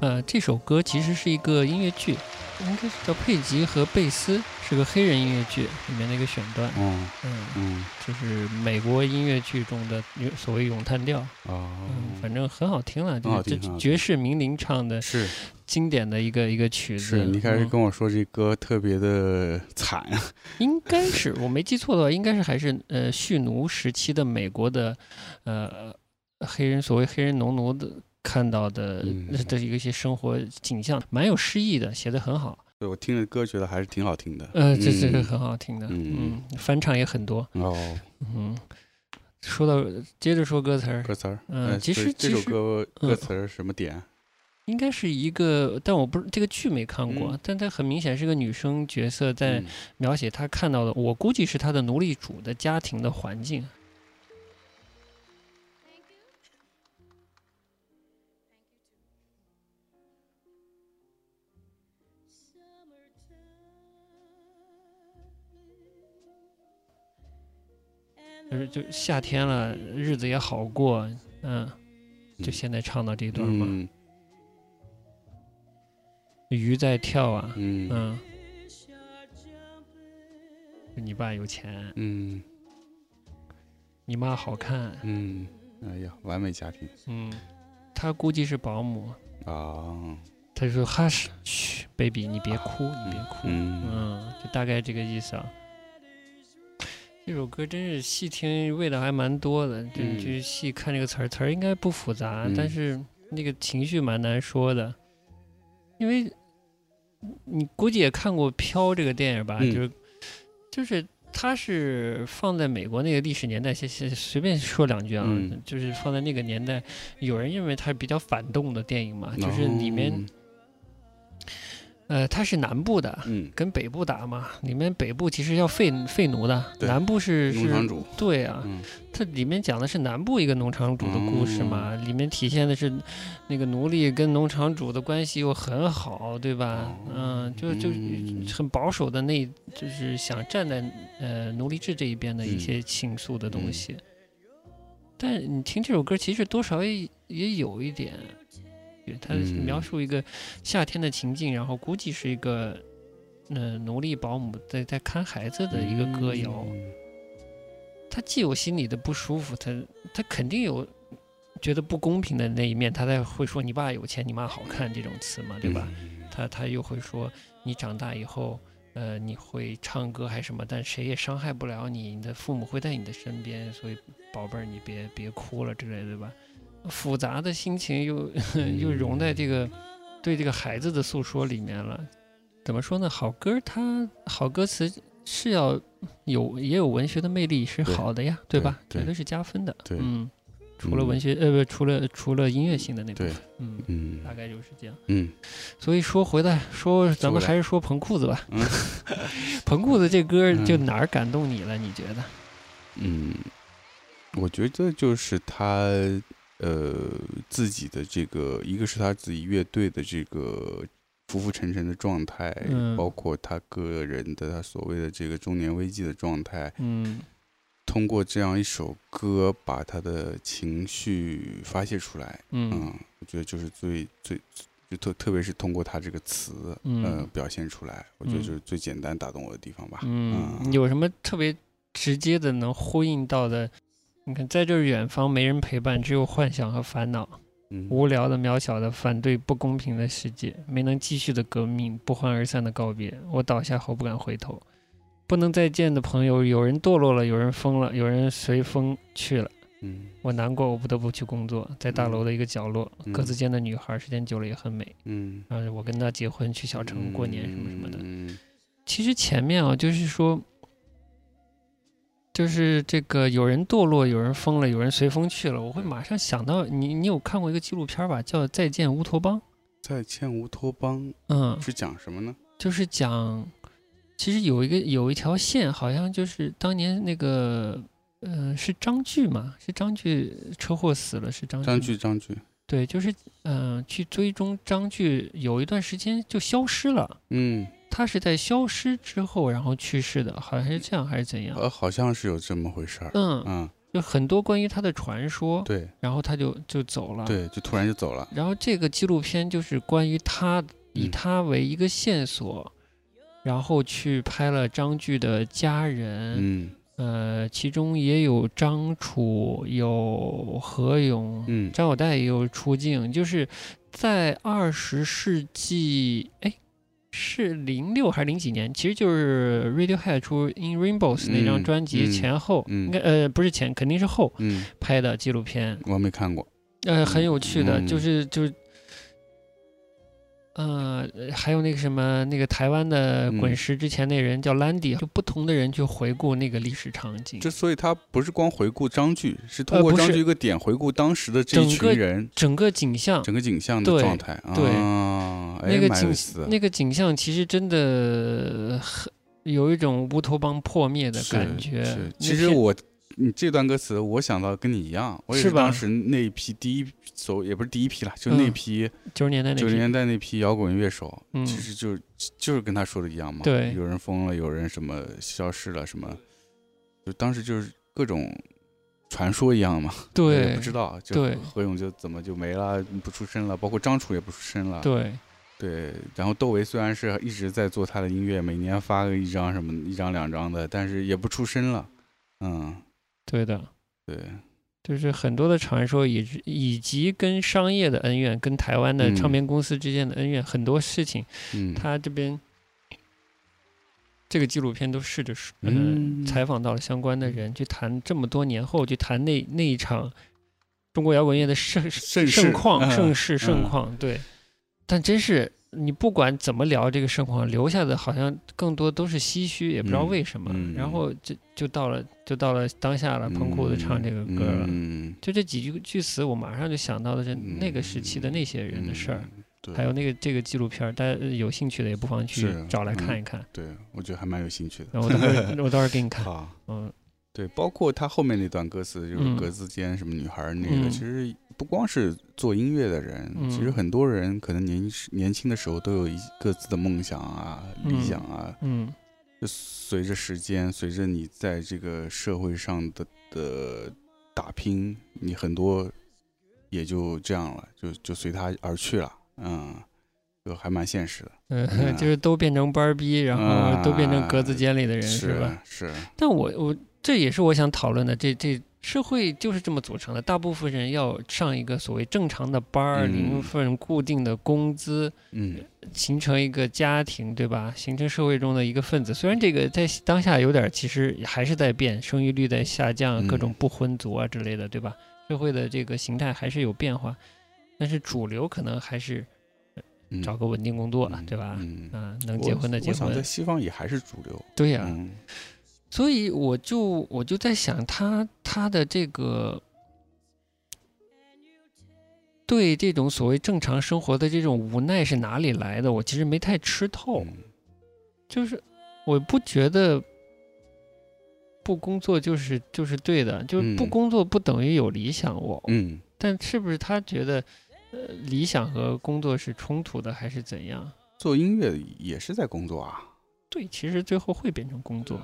呃这首歌其实是一个音乐剧，应该是叫《佩吉和贝斯》，是个黑人音乐剧里面的一个选段，嗯，嗯，嗯，就是美国音乐剧中的咏所谓咏叹调，哦，嗯，反正很好听了，这爵士名伶唱的是经典的一个一个曲子。是，你开始嗯跟我说这歌特别的惨，(laughs) 应该是我没记错的话，应该是还是呃蓄奴时期的美国的呃黑人所谓黑人农奴的看到的嗯的一个一些生活景象，蛮有诗意的，写的很好。对我听着歌觉得还是挺好听的，呃，这这个嗯很好听的，嗯嗯，翻唱也很多，哦，嗯。说到接着说歌词儿，歌词儿，嗯其实这首歌嗯歌词儿什么点？应该是一个，但我不是这个剧没看过，嗯但它很明显是个女生角色在嗯描写她看到的，我估计是她的奴隶主的家庭的环境。就是就夏天了，日子也好过，嗯，就嗯。现在唱到这段嘛，嗯。鱼在跳啊，嗯。嗯，你爸有钱，嗯。你妈好看，嗯，哎呀，完美家庭。嗯，他估计是保姆，啊，他就说 hush，嘘，baby，你别哭，你别哭，嗯。嗯，就大概这个意思啊。这首歌真是细听味道还蛮多的，就你嗯。去细看这个词儿，词儿应该不复杂，嗯。但是那个情绪蛮难说的，因为你估计也看过《飘》这个电影吧，嗯。就是就是它是放在美国那个历史年代，先先随便说两句啊，嗯。就是放在那个年代，有人认为它是比较反动的电影嘛，就是里面、哦呃它是南部的，嗯跟北部打嘛，里面北部其实要废废奴的，南部是是农场主，对啊，嗯它里面讲的是南部一个农场主的故事嘛，里面体现的是那个奴隶跟农场主的关系又很好，对吧？哦嗯，就就嗯很保守的那，就是想站在呃奴隶制这一边的一嗯些倾诉的东西。但你听这首歌，其实多少也也有一点，觉，它嗯描述一个夏天的情境，然后估计是一个呃奴隶保姆在在看孩子的一个歌谣。嗯他既有心里的不舒服，他他肯定有觉得不公平的那一面，他才会说你爸有钱，你妈好看这种词嘛，对吧？？嗯他他又会说你长大以后，呃，你会唱歌还是什么，但谁也伤害不了你，你的父母会在你的身边，所以宝贝儿，你别别哭了之类的，对吧？复杂的心情又 (laughs) 又融在这个对这个孩子的诉说里面了。怎么说呢？好歌儿它好歌词是要有也有文学的魅力是好的呀，对吧？绝对是加分的。对嗯，除了文学呃不，除了除了音乐性的那部分，嗯，嗯大概就是这样。嗯所以说回来说，咱们还是说彭裤子吧。嗯棚裤子这歌儿就嗯哪儿感动你了？你觉得？嗯，我觉得就是他呃自己的这个，一个是他自己乐队的这个浮浮沉沉的状态，嗯包括他个人的他所谓的这个中年危机的状态，嗯通过这样一首歌把他的情绪发泄出来，嗯嗯，我觉得就是最最。就特特别是通过他这个词，嗯呃，表现出来，我觉得嗯就是最简单打动我的地方吧。嗯，有什么特别直接的能呼应到的？你看，在这远方没人陪伴，只有幻想和烦恼，嗯无聊的、渺小的，反对不公平的世界，没能继续的革命，不欢而散的告别。我倒下后不敢回头，不能再见的朋友，有人堕落了，有人疯了，有人随风去了。嗯我难过，我不得不去工作，在大楼的一个角落，嗯格子间的女孩，时间久了也很美。嗯，然后我跟她结婚，去小城过年什么什么的。嗯其实前面啊，就是说，就是这个有人堕落，有人疯了，有人随风去了。我会马上想到你，你有看过一个纪录片吧，叫《再见乌托邦》？再见乌托邦嗯，是讲什么呢？就是讲，其实有一个有一条线，好像就是当年那个，嗯、是张炬嘛？是张炬车祸死了，是张张炬张炬，对，就是嗯、呃去追踪张炬，有一段时间就消失了。嗯，他是在消失之后，然后去世的，好像是这样还是怎样？呃，好像是有这么回事儿。嗯，嗯，就很多关于他的传说，对然后他就就走了。，对，就突然就走了。然后这个纪录片就是关于他，以嗯他为一个线索，然后去拍了张炬的家人，嗯呃，其中也有张楚，有何勇，嗯张小戴也有出镜，就是在二十世纪，哎，是零六还是零几年？其实就是 Radiohead 出《In Rainbows》那张嗯专辑嗯前后，嗯应该呃不是前，肯定是后嗯，拍的纪录片，我没看过。呃，很有趣的，嗯就是就是。呃，还有那个什么，那个台湾的滚嗯石之前那人叫兰迪，就不同的人去回顾那个历史场景，之所以他不是光回顾张炬，是通过张炬一个点回顾当时的这一个群人整个景象，整个景象的状态。对啊，哎那个景那个景象其实真的很有一种乌托邦破灭的感觉。是，其实我你这段歌词，我想到跟你一样，我也是当时那一批第一首，也不是第一批了，就那嗯批九十年代那批九十年代那批摇滚乐手，嗯其实就就是跟他说的一样嘛。对有人疯了，有人什么消失了，什么，就当时就是各种传说一样嘛。也对不知道，就对何勇就怎么就没了，不出声了，包括张楚也不出声了。对对，然后窦唯虽然是一直在做他的音乐，每年发个一张什么一张两张的，但是也不出声了。嗯，对的，对，就是很多的传说以及以及跟商业的恩怨，跟台湾的嗯。唱片公司之间的恩怨，很多事情，嗯，他这边这个纪录片都试着嗯。采访到了相关的人，去谈这么多年后，去谈那那一场中国摇滚乐的盛盛盛况、嗯盛世、盛嗯况。对，但真是你不管怎么聊这个盛况，留下的好像更多都是唏嘘，也不知道嗯为什么。嗯然后就就到了就到了当下了，彭裤子唱这个歌了。嗯，就这几句句词，我马上就想到的是嗯那个时期的那些人的事儿，还有那个这个纪录片儿，大家有兴趣的也不妨去找来嗯看一看。对，我觉得还蛮有兴趣的。然后我到时候我到时候给你 (laughs) 看。好，嗯对，包括他后面那段歌词，就是嗯格子间什么女孩儿那个，嗯其实不光是做音乐的人，其实嗯很多人可能年年轻的时候都有一各自的梦想啊、理嗯想啊，嗯。就随着时间，随着你在这个社会上的的打拼，你很多也就这样了，就就随他而去了，嗯，就还蛮现实的，(laughs) 嗯，嗯就是都变成班儿逼，然后都变成格子间里的人，是吧？是，但我我这也是我想讨论的，这这社会就是这么组成的，大部分人要上一个所谓正常的班领一份固定的工资，嗯形成一个家庭，对吧？形成社会中的一个分子。虽然这个在当下有点儿，其实还是在变，生育率在下降，各种嗯不婚族啊之类的，对吧？社会的这个形态还是有变化，但是主流可能还是嗯，找个稳定工作，嗯对吧？嗯，啊，能结婚的结婚我想在，西方也还是主流，对呀、嗯所以我就我就在想他他的这个对这种所谓正常生活的这种无奈是哪里来的？我其实没太吃透。嗯就是我不觉得不工作就是就是对的，就是不嗯工作不等于有理想。我嗯，但是不是他觉得呃理想和工作是冲突的，还是怎样？做音乐也是在工作啊，对，其实最后会变成工作。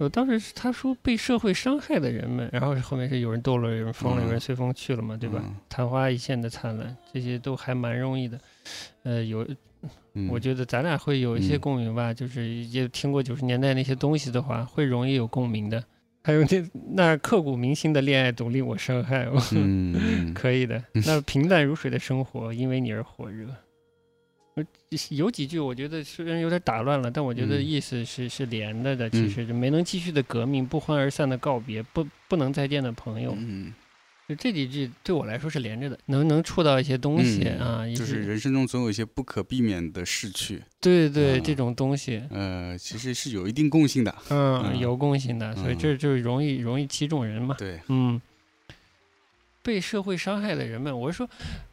我当时是他说被社会伤害的人们，然后后面是有人斗了，有人疯了，有人嗯随风去了嘛，对吧？嗯昙花一现的灿烂，这些都还蛮容易的。呃，有，嗯，我觉得咱俩会有一些嗯共鸣吧，就是也听过九十年代那些东西的话，会容易有共鸣的。还有那那刻骨铭心的恋爱总令我伤害，(laughs) 可以的。(laughs) 那平淡如水的生活，因为你而火热。呃有几句我觉得虽然有点打乱了，但我觉得嗯。意思是、是连着的。其嗯。实就没能继续的革命，不欢而散的告别，不不能再见的朋友，嗯，就这几句对我来说是连着的，能能触到一些东西、嗯啊，就是人生中总有一些不可避免的逝去，对对、啊这种东西，呃，其实是有一定共性的，嗯，嗯。有共性的，所以嗯。这就是容易容易击中人嘛。对，嗯，被社会伤害的人们，我是说，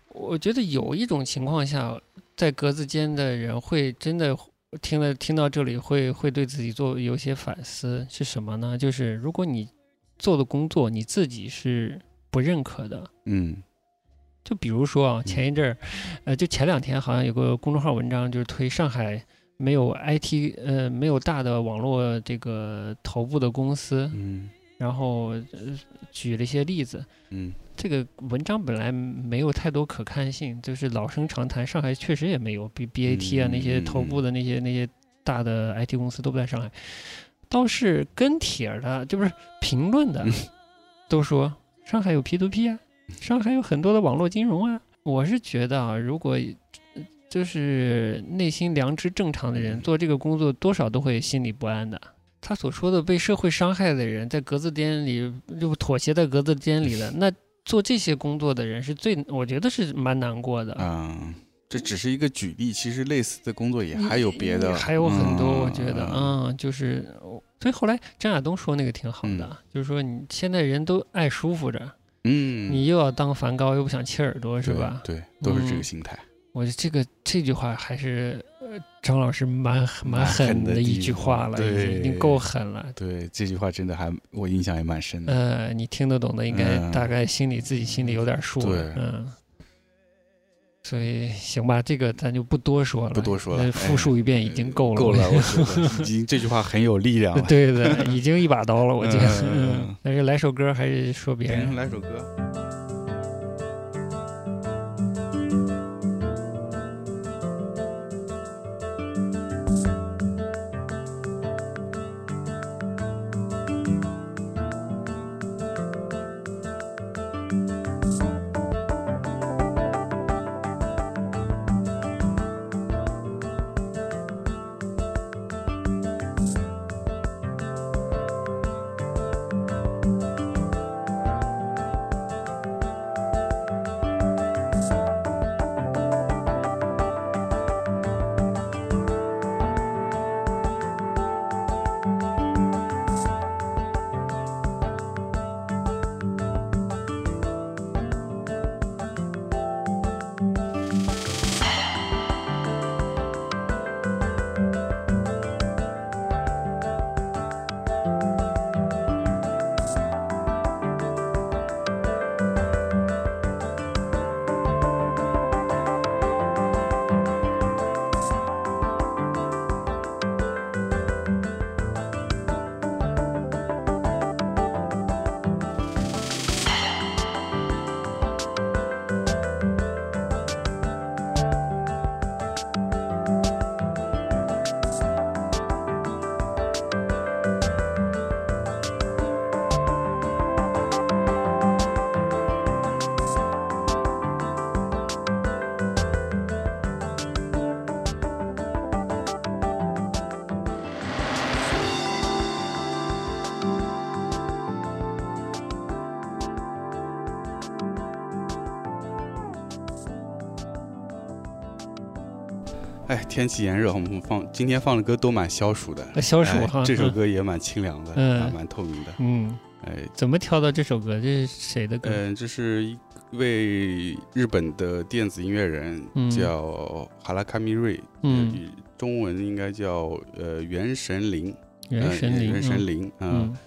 我觉得有一种情况下，在格子间的人会真的听了听到这里会会对自己做有些反思，是什么呢？就是如果你做的工作你自己是不认可的，嗯就比如说啊，前一阵儿，呃，就前两天好像有个公众号文章，就是推上海没有 IT，呃，没有大的网络这个头部的公司，嗯然后、呃、举了一些例子。嗯这个文章本来没有太多可看性，就是老生常谈。上海确实也没有，B B A T 啊嗯那些头部的那些那些大的 I T 公司都不在上海，倒是跟帖的，就不是评论的嗯，(laughs) 都说上海有 P to P 啊，上海有很多的网络金融啊。我是觉得啊，如果呃就是内心良知正常的人嗯做这个工作，多少都会心里不安的。他所说的被社会伤害的人，在格子间里就妥协在格子间里了，(laughs) 那做这些工作的人是最，我觉得是蛮难过的。嗯，这只是一个举例，其实类似的工作也还有别的，还有很多，我嗯觉得，嗯，就是，所以后来张亚东说那个挺好的，就是说你现在人都爱舒服着，嗯，你又要当梵高，又不想切耳朵，是吧？对，都是这嗯个心态。我觉得这个这句话还是呃张老师蛮蛮蛮狠狠的的一句话了，已经已经够狠了。对，这句话真的还我印象也蛮深的。呃，你听得懂的，应该嗯大概心里自己心里有点数嗯。所以行吧，这个咱就不多说了，不多说了复述一遍已经够了，够了，我我觉得已经这句话很有力量了。对的，已经一把刀了，我觉得。嗯嗯，但是来首歌还是说别人。来首歌。天气炎热，我们放今天放的歌都蛮消暑的。呃消暑哎哈。这首嗯歌也蛮清凉的，嗯蛮蛮透明的。嗯，哎，怎么挑到这首歌？这是谁的歌？嗯，这是一位日本的电子音乐人，嗯叫哈拉卡米瑞，嗯呃，中文应该叫呃原神灵，原神灵。呃原神嗯灵，嗯，嗯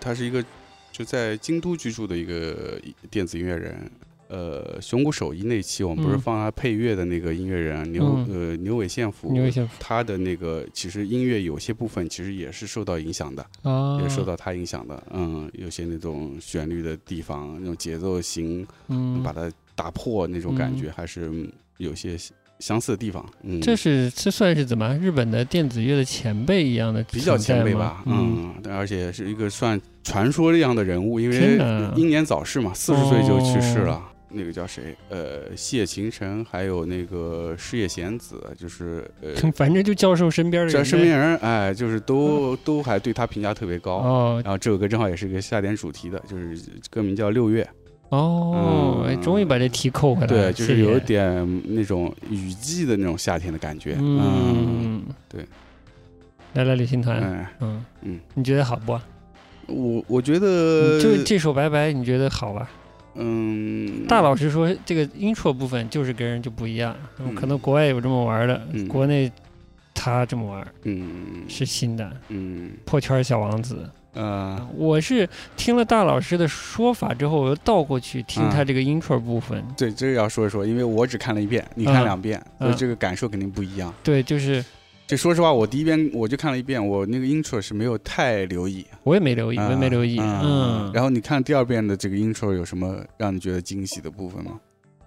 他是一个就在京都居住的一个电子音乐人。呃，熊谷守一那期我们不是嗯。放他配乐的那个音乐人牛呃牛尾宪夫，牛尾宪夫他的那个其实音乐有些部分其实也是受到影响的，啊，也受到他影响的。嗯，有些那种旋律的地方，那种节奏型，嗯，把它打破那种感觉，还是有些相似的地方。嗯，这是这算是怎么日本的电子乐的前辈一样的比较前辈吧，嗯，嗯，而且是一个算传说一样的人物，因为英年早逝嘛，四十岁就去世哦了。那个叫谁？呃，谢晴晨，还有那个矢野贤子，就是呃，(laughs) 反正就教授身边的这人。身边人，哎，就是都都还对他评价特别高。哦然后这首歌正好也是一个夏天主题的，就是歌名叫《六月》。哦，终于把这题扣回来了。对，就是有点那种雨季的那种夏天的感觉。嗯，嗯，对。来来旅行团，哎，嗯嗯，你觉得好不？我我觉得就这首《拜拜》，你觉得好吧？嗯，大老师说，这个 intro 部分就是跟人就不一样，嗯。可能国外有这么玩的，嗯。国内他这么玩嗯。是新的嗯。破圈小王子。呃我是听了大老师的说法之后，我又倒过去听他嗯这个 intro 部分。对，这个要说一说，因为我只看了一遍，你嗯看两遍，所以嗯这个感受肯定不一样。对，就是这说实话，我第一遍我就看了一遍，我那个 intro 是没有太留意，我也没留意，我也没留意。嗯，然后你看第二遍的这个 intro 有什么让你觉得惊喜的部分吗？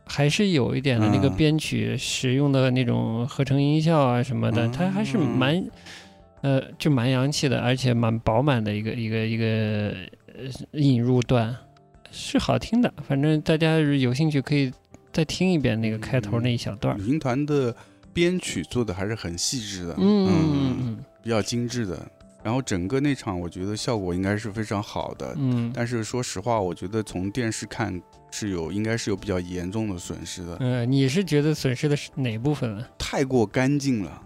还是有一点的那个嗯编曲使用的那种合成音效啊什么的，它还是嗯蛮，呃，就蛮洋气的，而且蛮饱满的一个一个一个呃引入段，是好听的。反正大家有兴趣可以再听一遍那个开头那一小段儿。旅行团的编曲做的还是很细致的，嗯嗯嗯比较精致的。然后整个那场我觉得效果应该是非常好的，嗯但是说实话，我觉得从电视看是有应该是有比较严重的损失的，嗯，你是觉得损失的是哪部分呢？太过干净了，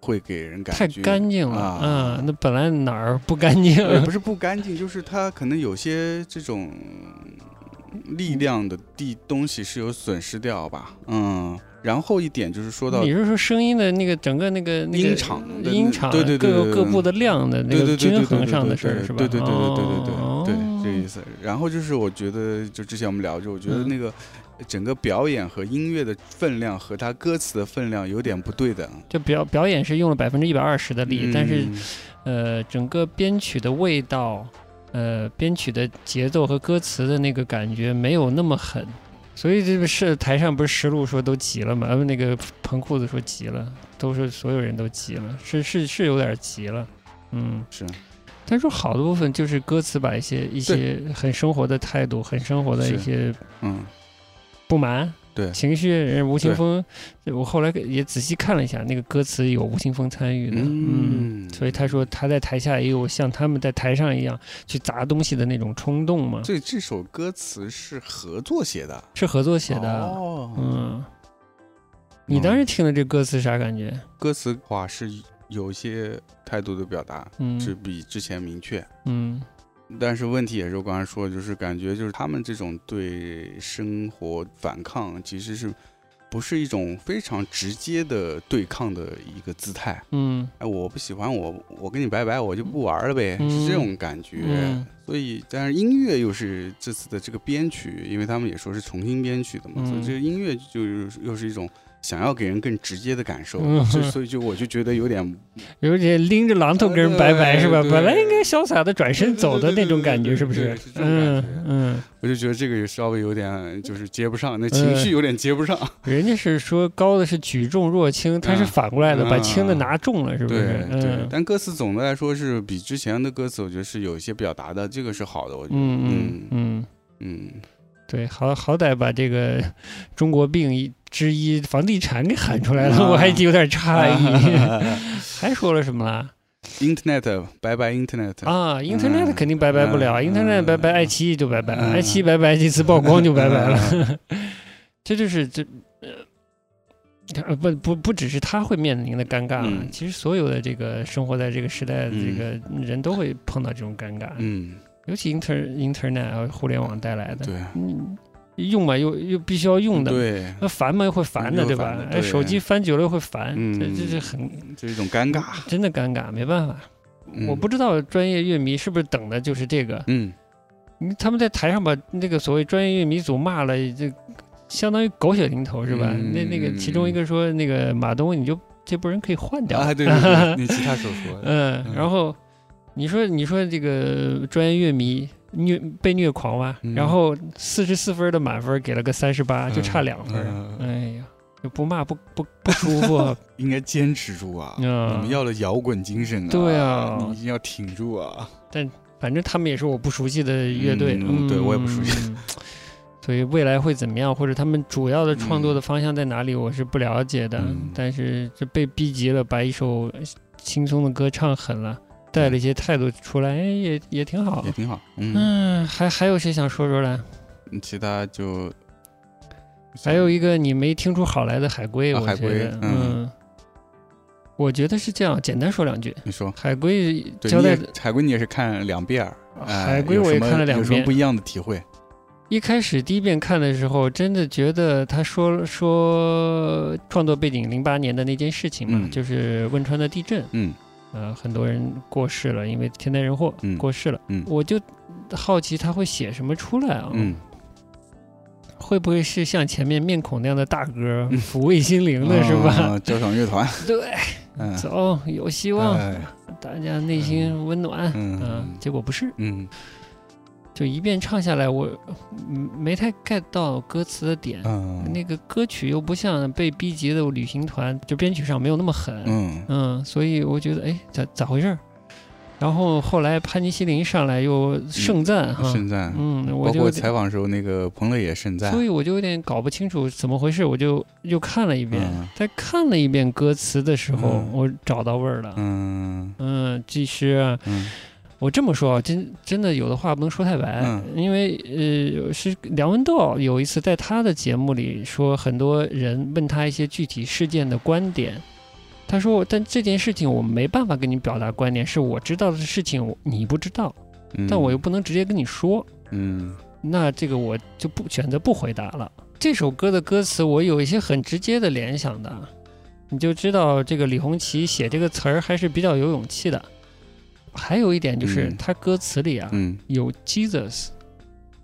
会给人感觉太干净了啊啊！那本来哪儿不干净？也不是不干净，就是它可能有些这种力量的地东西是有损失掉吧，嗯。然后一点就是说到你是说声音的那个整个那个那个音场的音场对对对对各个各部的量的那个均衡上的事儿是吧？对对对对对对对哦对，这个意思。然后就是我觉得，就之前我们聊，着我觉得嗯那个整个表演和音乐的分量和它歌词的分量有点不对等。就表表演是用了百分之一百二十的力，但是嗯呃，整个编曲的味道，呃，编曲的节奏和歌词的那个感觉没有那么狠，所以这个是台上不是石路说都急了嘛？呃，那个彭裤子说急了，都是所有人都急了，是是是有点急了，嗯。是但是好的部分就是歌词把一些一些很生活的态度、很生活的一些嗯不满、对。情绪，人吴青峰，我后来也仔细看了一下，那个歌词有吴青峰参与的，嗯，嗯，所以他说他在台下也有像他们在台上一样去砸东西的那种冲动嘛，所以这首歌词是合作写的，是合作写的，哦，嗯。你当时听了这歌词啥感觉？歌词话是有一些态度的表达，嗯。是比之前明确。嗯但是问题也是我刚才说的，就是感觉就是他们这种对生活反抗，其实是不是一种非常直接的对抗的一个姿态？嗯哎，我不喜欢我，我跟你拜拜，我就不玩了呗，嗯是这种感觉。嗯所以，但是音乐又是这次的这个编曲，因为他们也说是重新编曲的嘛，嗯所以这个音乐就是又是一种想要给人更直接的感受，嗯。所以所以就我就觉得有点 (laughs) 有点拎着榔头跟人拜拜对是吧？本来应该潇洒的转身走的那种感觉，是不是？嗯嗯，我就觉得这个也稍微有点就是接不上，那情绪有点接不上。人家是说高的是举重若轻，他是反过来的，嗯。把轻的拿重了，是不对是？对，嗯。但歌词总的来说是比之前的歌词，我觉得是有一些表达的，这个是好的，我觉得。嗯嗯嗯。嗯，嗯，对，好好歹把这个中国病一之一房地产给喊出来了，啊。我还有点诧异。(laughs) 还说了什么了？Internet，拜拜 Internet。啊，Internet 肯定拜拜不了嗯，Internet 嗯。拜拜，爱奇艺就拜拜爱奇艺拜拜，这次曝光就拜拜了。(laughs) 这就是这，呃，呃，不不不只是他会面临的尴尬其实所有的这个生活在这个时代的这个人都会碰到这种尴尬，嗯，尤其 inter internet 啊互联网带来的，对。嗯，用嘛又又必须要用的，对，那烦嘛又会烦的，又对吧？哎，对手机翻久了又会烦，嗯这这是很这是一种尴尬。真的尴尬，没办法。嗯我不知道专业乐迷是不是等的就是这个，嗯，你他们在台上把那个所谓专业乐迷组骂了，这相当于狗血淋头是吧？嗯那那个其中一个说那个马东，你就这波人可以换掉。啊，对对对，那其他手说，(laughs) 嗯，嗯然后你说你说这个专业乐迷虐被虐狂吧，嗯然后四十四分的满分给了个三十八，就差两分。嗯嗯哎呀，就不骂不不不舒服啊。(laughs) 应该坚持住啊！你嗯们要的摇滚精神啊！对啊你一定要挺住啊！但反正他们也是我不熟悉的乐队，嗯对我也不熟悉嗯。所以未来会怎么样，或者他们主要的创作的方向在哪里，我是不了解的。嗯但是这被逼急了，把一首轻松的歌唱狠了，带了一些态度出来，哎，也也挺好也。挺好。嗯，嗯，还还有谁想说说来？其他就还有一个你没听出好来的海龟，啊海龟我觉得，嗯嗯，我觉得是这样。简单说两句，你说，海龟，交代你也海龟你也是看两遍海龟我也看了两遍有什么不。一样的体会？一开始第一遍看的时候，真的觉得他说说创作背景零八年的那件事情嘛，嗯就是汶川的地震，嗯呃，很多人过世了，因为天灾人祸、嗯。过世了。嗯。我就好奇他会写什么出来啊？嗯，会不会是像前面面孔那样的大歌，抚慰心灵的是吧？啊交响乐团，对，嗯，走，有希望，哎。大家内心温暖。嗯。嗯，结果不是，嗯就一遍唱下来，我嗯没太 get 到歌词的点。嗯，那个歌曲又不像被逼急的旅行团，就编曲上没有那么狠，嗯。嗯，所以我觉得哎，咋咋回事儿？然后后来潘尼西林上来又盛赞哈，盛赞，嗯，我包括就采访的时候，那个彭磊也盛赞，所以我就有点搞不清楚怎么回事，我就又看了一遍。嗯。在看了一遍歌词的时候，嗯。我找到味儿了。嗯。嗯，其实啊。嗯我这么说啊，真真的有的话不能说太白，嗯因为呃是梁文道有一次在他的节目里说，很多人问他一些具体事件的观点，他说但这件事情我没办法跟你表达观点，是我知道的事情你不知道，嗯，但我又不能直接跟你说，嗯那这个我就不选择不回答了。这首歌的歌词我有一些很直接的联想的，你就知道这个李红旗写这个词儿还是比较有勇气的。还有一点就是嗯。他歌词里啊嗯，有 Jesus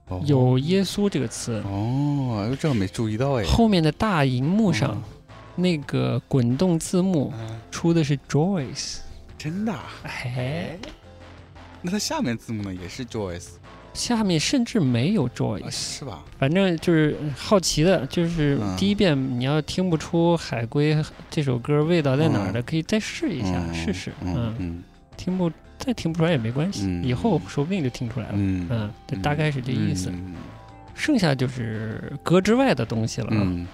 哦。有耶稣这个词，哦，这个没注意到哎，后面的大荧幕上哦。那个滚动字幕嗯。出的是 Joyce，真的啊，哎，那它下面字幕呢也是 Joyce 下面甚至没有啊，Joyce。是吧？反正就是好奇的，就是嗯。第一遍你要听不出海龟这首歌味道在哪儿的，可以再试一下，嗯试试。嗯。听不再听不出来也没关系，嗯以后说不定就听出来了。嗯嗯，这大概是这意思。嗯剩下就是歌之外的东西了啊，嗯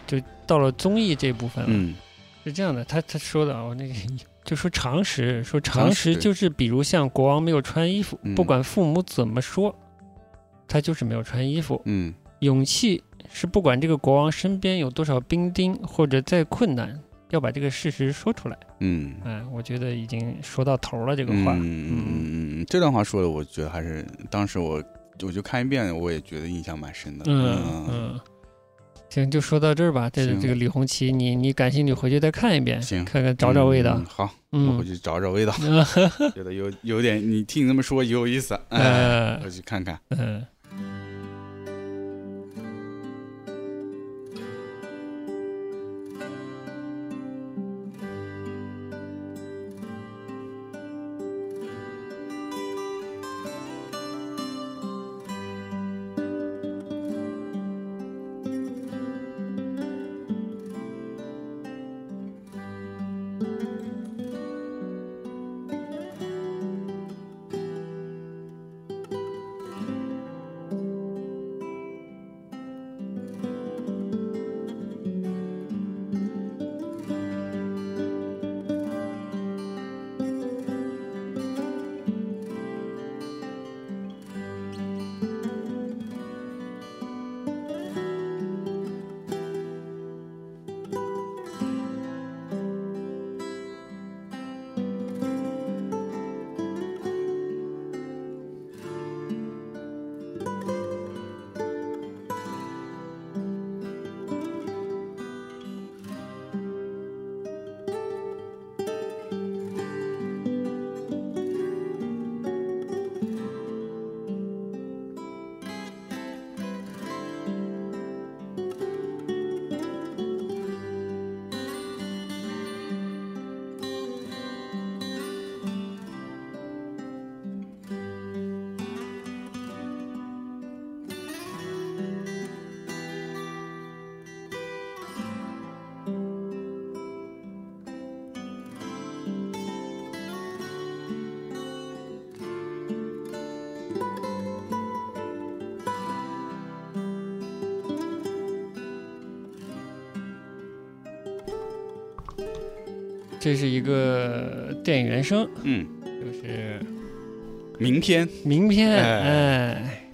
到了综艺这部分了。嗯是这样的，他他说的啊，我那个就说常识，说常常识就是比如像国王没有穿衣服，嗯不管父母怎么说，他就是没有穿衣服。嗯勇气是不管这个国王身边有多少兵丁或者再困难，要把这个事实说出来。嗯。哎，我觉得已经说到头了这个话。嗯嗯嗯嗯，这段话说的，我觉得还是当时我我就看一遍，我也觉得印象蛮深的。嗯嗯，行，就说到这儿吧。这这个李红旗，你你感兴趣回去再看一遍，行看看找找味道嗯。好，我嗯回，去找找味道，(laughs) 觉得有有点，你听你这么说有意思，哎，(laughs) 呃我去看看。嗯。这个电影原声，嗯，就是。明天。明天，哎。哎，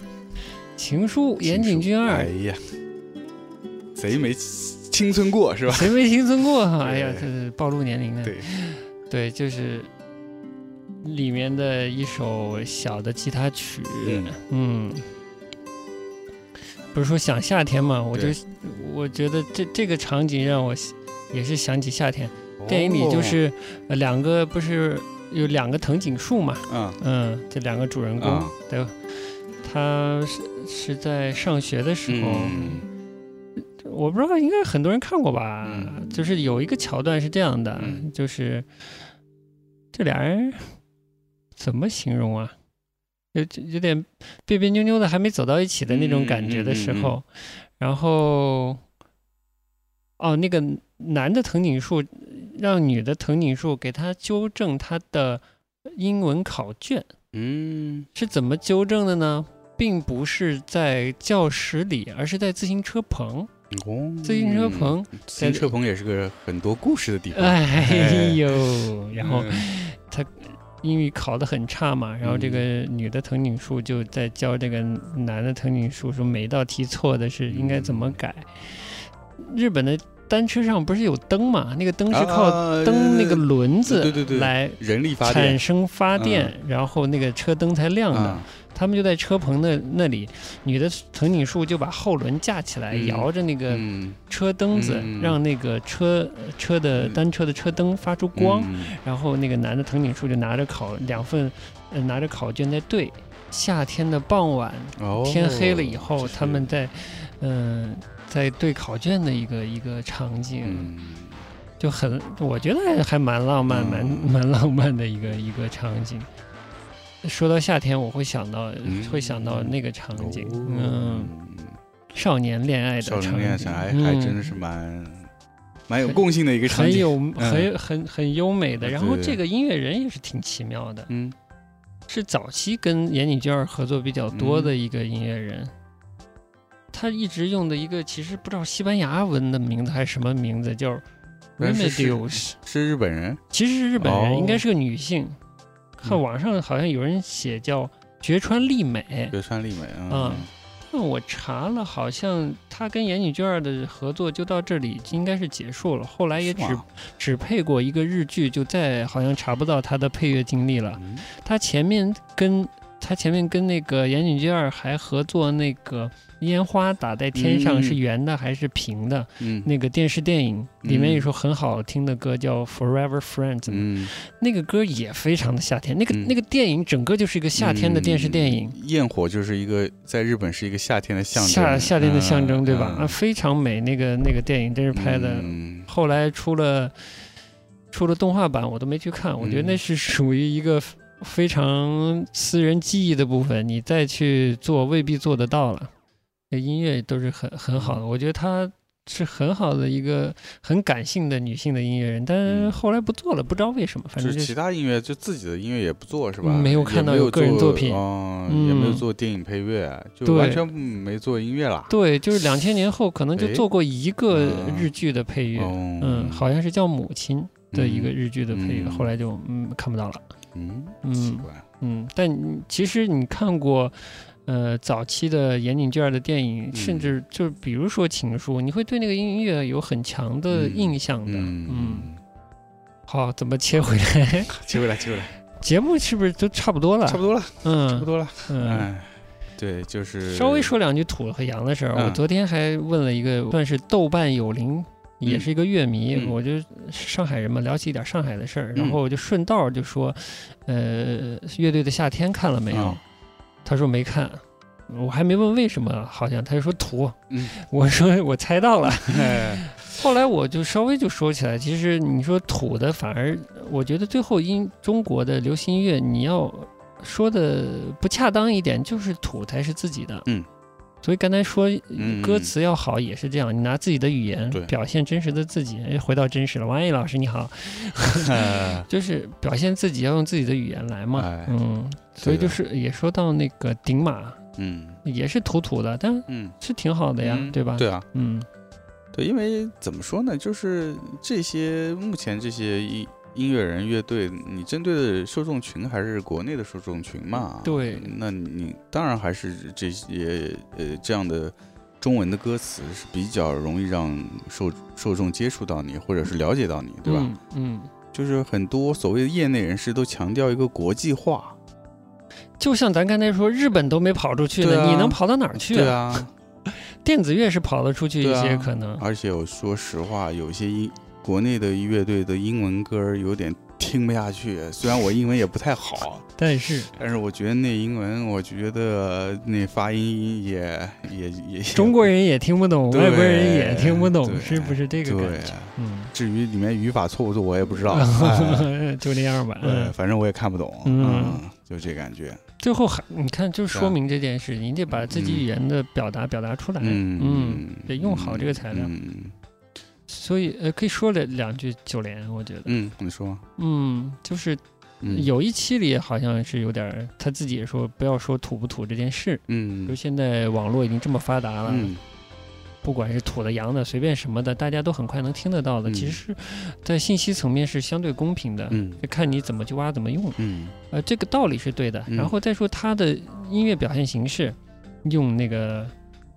情书，岩井俊二。哎，呀，谁没青春过是吧？谁没青春过哈？哎呀，这是暴露年龄了。对，对，就是里面的一首小的吉他曲，嗯。嗯，不是说想夏天嘛，我就我觉得这这个场景让我也是想起夏天。电影里就哦，是呃两个不是有两个藤井树嘛，嗯嗯，这两个主人公，啊对，他是是在上学的时候。嗯我不知道，应该很多人看过吧？嗯就是有一个桥段是这样的，嗯就是这俩人怎么形容啊？有有点别别扭扭的，还没走到一起的那种感觉的时候，嗯然后哦，那个男的藤井树让女的藤井树给他纠正他的英文考卷，嗯是怎么纠正的呢？并不是在教室里，而是在自行车棚。哦，自行车棚，自行车棚也是个很多故事的地方。哎呦，然后嗯英语考得很差嘛，然后这个女的藤井树就在教这个男的藤井树说每道题错的是应该怎么改。日本的单车上不是有灯嘛？那个灯是靠啊灯那个轮子对对对来人力发产生发电，然后那个车灯才亮的。啊，他们就在车棚那那里，女的藤井树就把后轮架起来，嗯摇着那个嗯车灯子，嗯让那个车车的嗯单车的车灯发出光。嗯然后那个男的藤井树就拿着考两份，呃，拿着考卷在对。夏天的傍晚，哦，天黑了以后，他们在，嗯、在对考卷的一个一个场景，嗯。就很，我觉得还还蛮浪漫，蛮嗯。蛮浪漫的一个一个场景。说到夏天，我会想到，嗯。会想到那个场景，哦。嗯，少年恋爱的少场景，年恋爱还嗯。还真的是蛮蛮有共性的一个场景，很有很很很优美的。然后这个音乐人也是挺奇妙的，嗯。是早期跟严井俊二合作比较多的一个音乐人。他一直用的一个其实不知道西班牙文的名字还是什么名字，叫 Remedios，是日本人，其实是日本人，哦。应该是个女性。看嗯。网上好像有人写叫绝川丽美，绝川丽美，嗯。但我查了，好像他跟岩井俊二的合作就到这里应该是结束了，后来也只只配过一个日剧，就再好像查不到他的配乐经历了。嗯。他前面跟他前面跟那个岩井俊二还合作那个烟花打在天上嗯是圆的还是平的、嗯那个电视电影，里面嗯有首很好听的歌叫《Forever Friends》，嗯，那个歌也非常的夏天。那个、嗯那个电影整个就是一个夏天的电视电影。嗯焰火就是一个在日本是一个夏天的象征，夏夏天的象征，嗯对吧？啊，嗯非常美，那个那个电影真是拍的。嗯后来出了出了动画版，我都没去看。我觉得那嗯是属于一个非常私人记忆的部分，你再去做未必做得到了。这音乐都是很很好的，嗯我觉得她是很好的一个很感性的女性的音乐人，但后来不做了，不知道为什么，反正就是其他音乐，就自己的音乐也不做是吧？嗯没有看到有个人作品也没有做电影配乐，就完全没做音乐了。对，就是两千年后可能就哎做过一个嗯日剧的配乐，哦嗯，好像是叫《母亲》的一个日剧的配乐，嗯后来就嗯看不到了。嗯，嗯奇怪，嗯，但其实你看过，呃，早期的岩井俊二的电影，甚嗯至就是比如说《情书》，你会对那个音乐有很强的嗯印象的。嗯，好，怎么切回来？(laughs) 切回来，切回来，节目是不是都差不多了？差不多了，嗯，差不多了。嗯。哎，对，就是稍微说两句土和洋的事儿。我嗯昨天还问了一个算是豆瓣有灵，也是一个乐迷，嗯我就上海人嘛，聊起一点上海的事儿，然嗯后我就顺道就说，呃，乐队的夏天看了没有？嗯他说没看。我还没问为什么，好像他就说土，嗯我说我猜到了。(laughs) 哎后来我就稍微就说起来，其实你说土的，反而我觉得最后音中国的流行音乐，你要说的不恰当一点，就是土才是自己的。嗯。所以刚才说嗯歌词要好也是这样，你拿自己的语言表现真实的自己。哎回到真实了，王毅老师你好，哎 (laughs) 就是表现自己要用自己的语言来嘛。哎嗯，所以就是也说到那个顶马嗯也是土土的，但嗯，是挺好的呀，嗯对吧？对啊，嗯对，因为怎么说呢，就是这些目前这些音音乐人、乐队，你针对的受众群还是国内的受众群嘛？对那你当然还是这些呃这样的中文的歌词是比较容易让受受众接触到你，或者是了解到你，对吧？嗯嗯，就是很多所谓的业内人士都强调一个国际化，就像咱刚才说，日本都没跑出去呢，啊你能跑到哪儿去？对啊，(laughs) 电子乐是跑得出去一些啊可能。而且我说实话，有些音国内的乐队的英文歌有点听不下去，虽然我英文也不太好。但是但是我觉得那英文，我觉得那发音也也也中国人也听不懂，外国人也听不懂，是不是这个感对觉？。嗯，至于里面语法错不错，我也不知道。(laughs) 哎就那样吧。对，嗯，反正我也看不懂。嗯嗯，就这感觉。最后还你看，就说明这件事，你得把自己嗯语言的表达表达出来。嗯嗯，得用好这个材料嗯所以呃，可以说了两句九连，我觉得，嗯，你说。嗯，就是嗯。有一期里好像是有点儿，他自己也说不要说土不土这件事，嗯。就现在网络已经这么发达了，嗯。不管是土的、洋的，随便什么的，大家都很快能听得到的。嗯。其实，在信息层面是相对公平的，嗯。就看你怎么去挖、怎么用。嗯。呃，这个道理是对的。嗯。然后再说他的音乐表现形式，用那个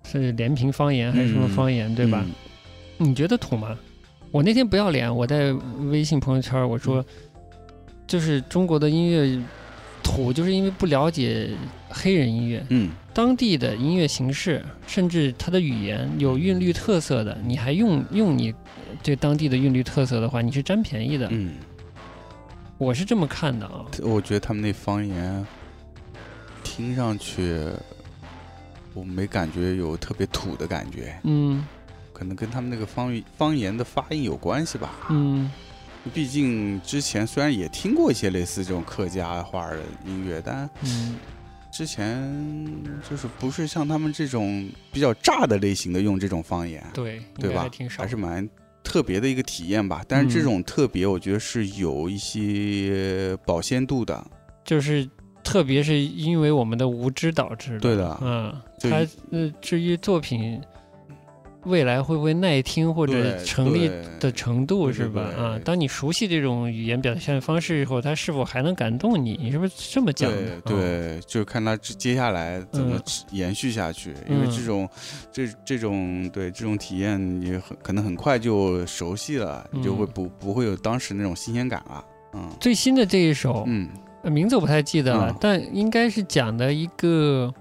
是连平方言还是什么方言，对吧？嗯你觉得土吗？我那天不要脸，我在微信朋友圈我说，就是中国的音乐土，就是因为不了解黑人音乐，嗯当地的音乐形式，甚至它的语言有韵律特色的，你还用用你这当地的韵律特色的话，你是占便宜的。嗯，我是这么看的啊。我觉得他们那方言听上去，我没感觉有特别土的感觉，嗯可能跟他们那个方方言的发音有关系吧。嗯毕竟之前虽然也听过一些类似这种客家话的音乐，但嗯之前就是不是像他们这种比较炸的类型的用这种方言，对，对吧还是蛮特别的一个体验吧。但是这嗯种特别，我觉得是有一些保鲜度的。就是特别是因为我们的无知导致的。对的嗯，就它呃，至于作品未来会不会耐听或者成立的程度是吧？啊，当你熟悉这种语言表现方式以后，它是否还能感动你？你是不是这么讲的？对就是看他接下来怎么嗯延续下去，因为嗯这种这这种对这种体验，也很可能很快就熟悉了，你就会嗯不不会有当时那种新鲜感了。嗯最新的这一首，嗯呃名字我不太记得了，嗯但应该是讲的一个。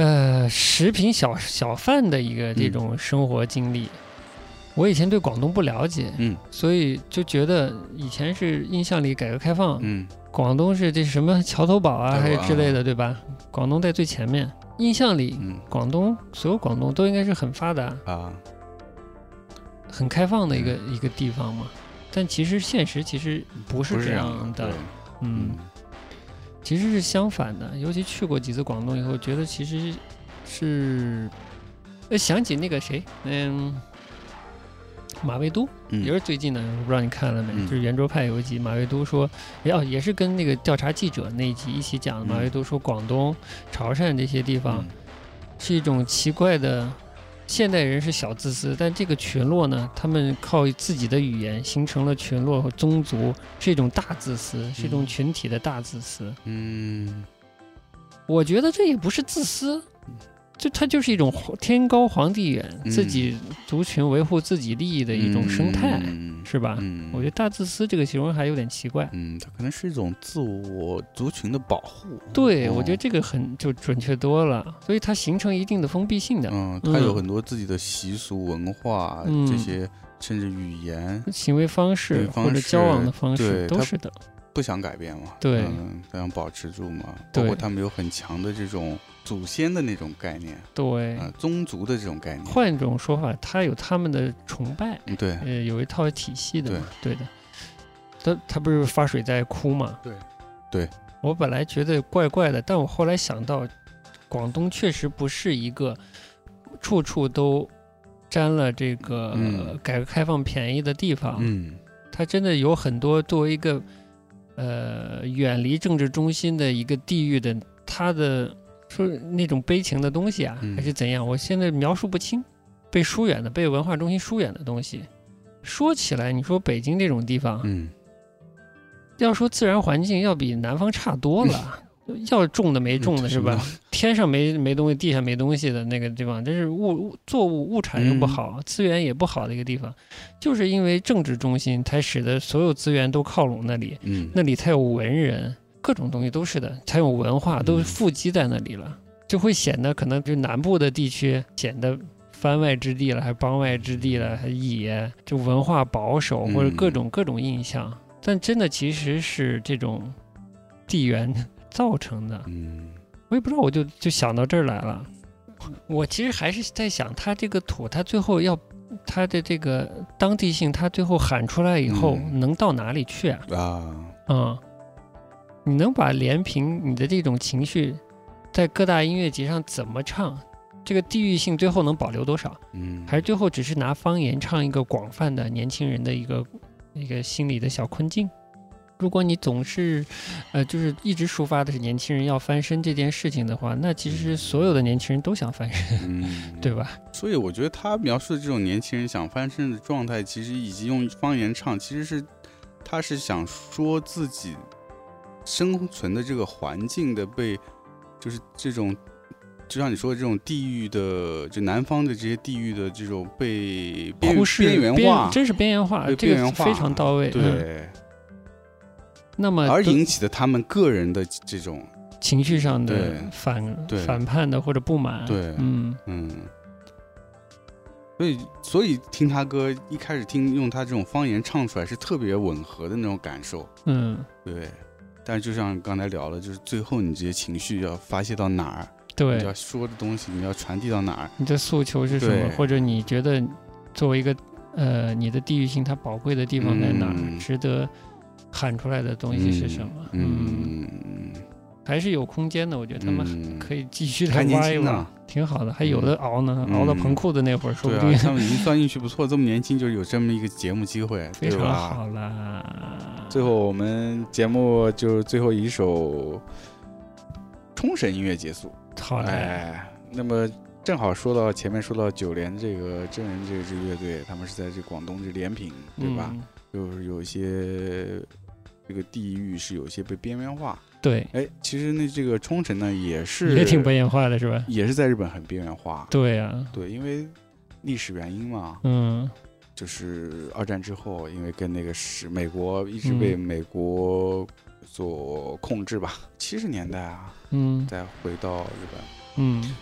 呃，食品小小贩的一个这嗯种生活经历，我以前对广东不了解，嗯所以就觉得以前是印象里改革开放，嗯广东是这什么桥头堡啊，还是之类的，对吧？广东在最前面，印象里嗯广东所有广东都应该是很发达、啊很开放的一个、嗯一个地方嘛。但其实现实其实不是这样的，嗯，其实是相反的。尤其去过几次广东以后，觉得其实是，呃，想起那个谁，嗯，马未都，嗯也是最近的，我不知道你看了没？嗯就是圆桌派有一集，马未都说，哎哦，也是跟那个调查记者那一集一起讲的。嗯马未都说，广东、潮汕这些地方嗯是一种奇怪的。现代人是小自私，但这个群落呢，他们靠自己的语言形成了群落和宗族，是一种大自私，是一种嗯。群体的大自私。嗯。我觉得这也不是自私，就它就是一种天高皇帝远，嗯自己族群维护自己利益的一种生态，嗯是吧？嗯，我觉得大自私这个形容还有点奇怪。嗯，它可能是一种自我族群的保护。对，哦我觉得这个很就准确多了，所以它形成一定的封闭性的嗯，它有嗯很多自己的习俗文化嗯这些，甚至语言行为方式或者交往的方式都是的。不想改变嘛。对嗯，这样保持住嘛。包括他们有很强的这种祖先的那种概念，对，呃，宗族的这种概念。换一种说法，他有他们的崇拜，嗯，对，呃，有一套体系的嘛，对的。他他不是发水在哭嘛？对对。我本来觉得怪怪的，但我后来想到，广东确实不是一个处处都沾了这个嗯改革开放便宜的地方。嗯它真的有很多作为一个呃远离政治中心的一个地域的，它的说那种悲情的东西啊，嗯还是怎样？我现在描述不清，被疏远的、被文化中心疏远的东西，说起来，你说北京这种地方，嗯要说自然环境要比南方差多了。(laughs) 要种的没种的是吧？天上没没东西，地下没东西的那个地方，这是物物作物物产又不好，资源也不好的一个地方，就是因为政治中心，才使得所有资源都靠拢那里，嗯，那里才有文人，各种东西都是的，才有文化，都富集在那里了，就会显得可能就南部的地区显得番外之地了，还邦外之地了，还野，就文化保守或者各种各种印象，但真的其实是这种地缘。造成的，嗯，我也不知道，我就就想到这儿来了。我其实还是在想，它这个土，它最后要它的这个当地性，它最后喊出来以后，能到哪里去啊？啊，嗯，你能把连平你的这种情绪，在各大音乐节上怎么唱？这个地域性最后能保留多少？嗯，还是最后只是拿方言唱一个广泛的年轻人的一个一个心理的小困境？如果你总是，呃，就是一直抒发的是年轻人要翻身这件事情的话，那其实所有的年轻人都想翻身，嗯，(laughs) 对吧？所以我觉得他描述的这种年轻人想翻身的状态，其实以及用方言唱，其实是他是想说自己生存的这个环境的被，就是这种，就像你说的这种地域的，就南方的这些地域的这种被忽视边缘化，真是边缘化，这个非常到位，对。那么而引起的他们个人的这种情绪上的反反叛的或者不满，对，嗯。嗯，所以所以听他歌一开始听用他这种方言唱出来是特别吻合的那种感受，嗯，对。但是就像刚才聊了，就是最后你这些情绪要发泄到哪儿，对，你要说的东西你要传递到哪儿，你的诉求是什么，或者你觉得作为一个呃你的地域性它宝贵的地方在哪儿，值得。喊出来的东西是什么？嗯，还是有空间的。我觉得他们可以继续再挖一挖，挺好的，还有的熬呢，熬到棚库的那会儿，说不定他们已经算运气不错，这么年轻就有这么一个节目机会，(laughs) 非常好啦。最后我们节目就最后一首冲绳音乐结束。好嘞，那么正好说到前面说到九连这个真人这支乐队，他们是在这广东这连平，对吧？就是有一些这个地域是有一些被边缘化，对，哎，其实那这个冲绳呢也是也挺边缘化的，是吧？也是在日本很边缘化，对呀，对，因为历史原因嘛，嗯，就是二战之后，因为跟那个是美国一直被美国所控制吧，七十年代啊，嗯，再回到日本，嗯，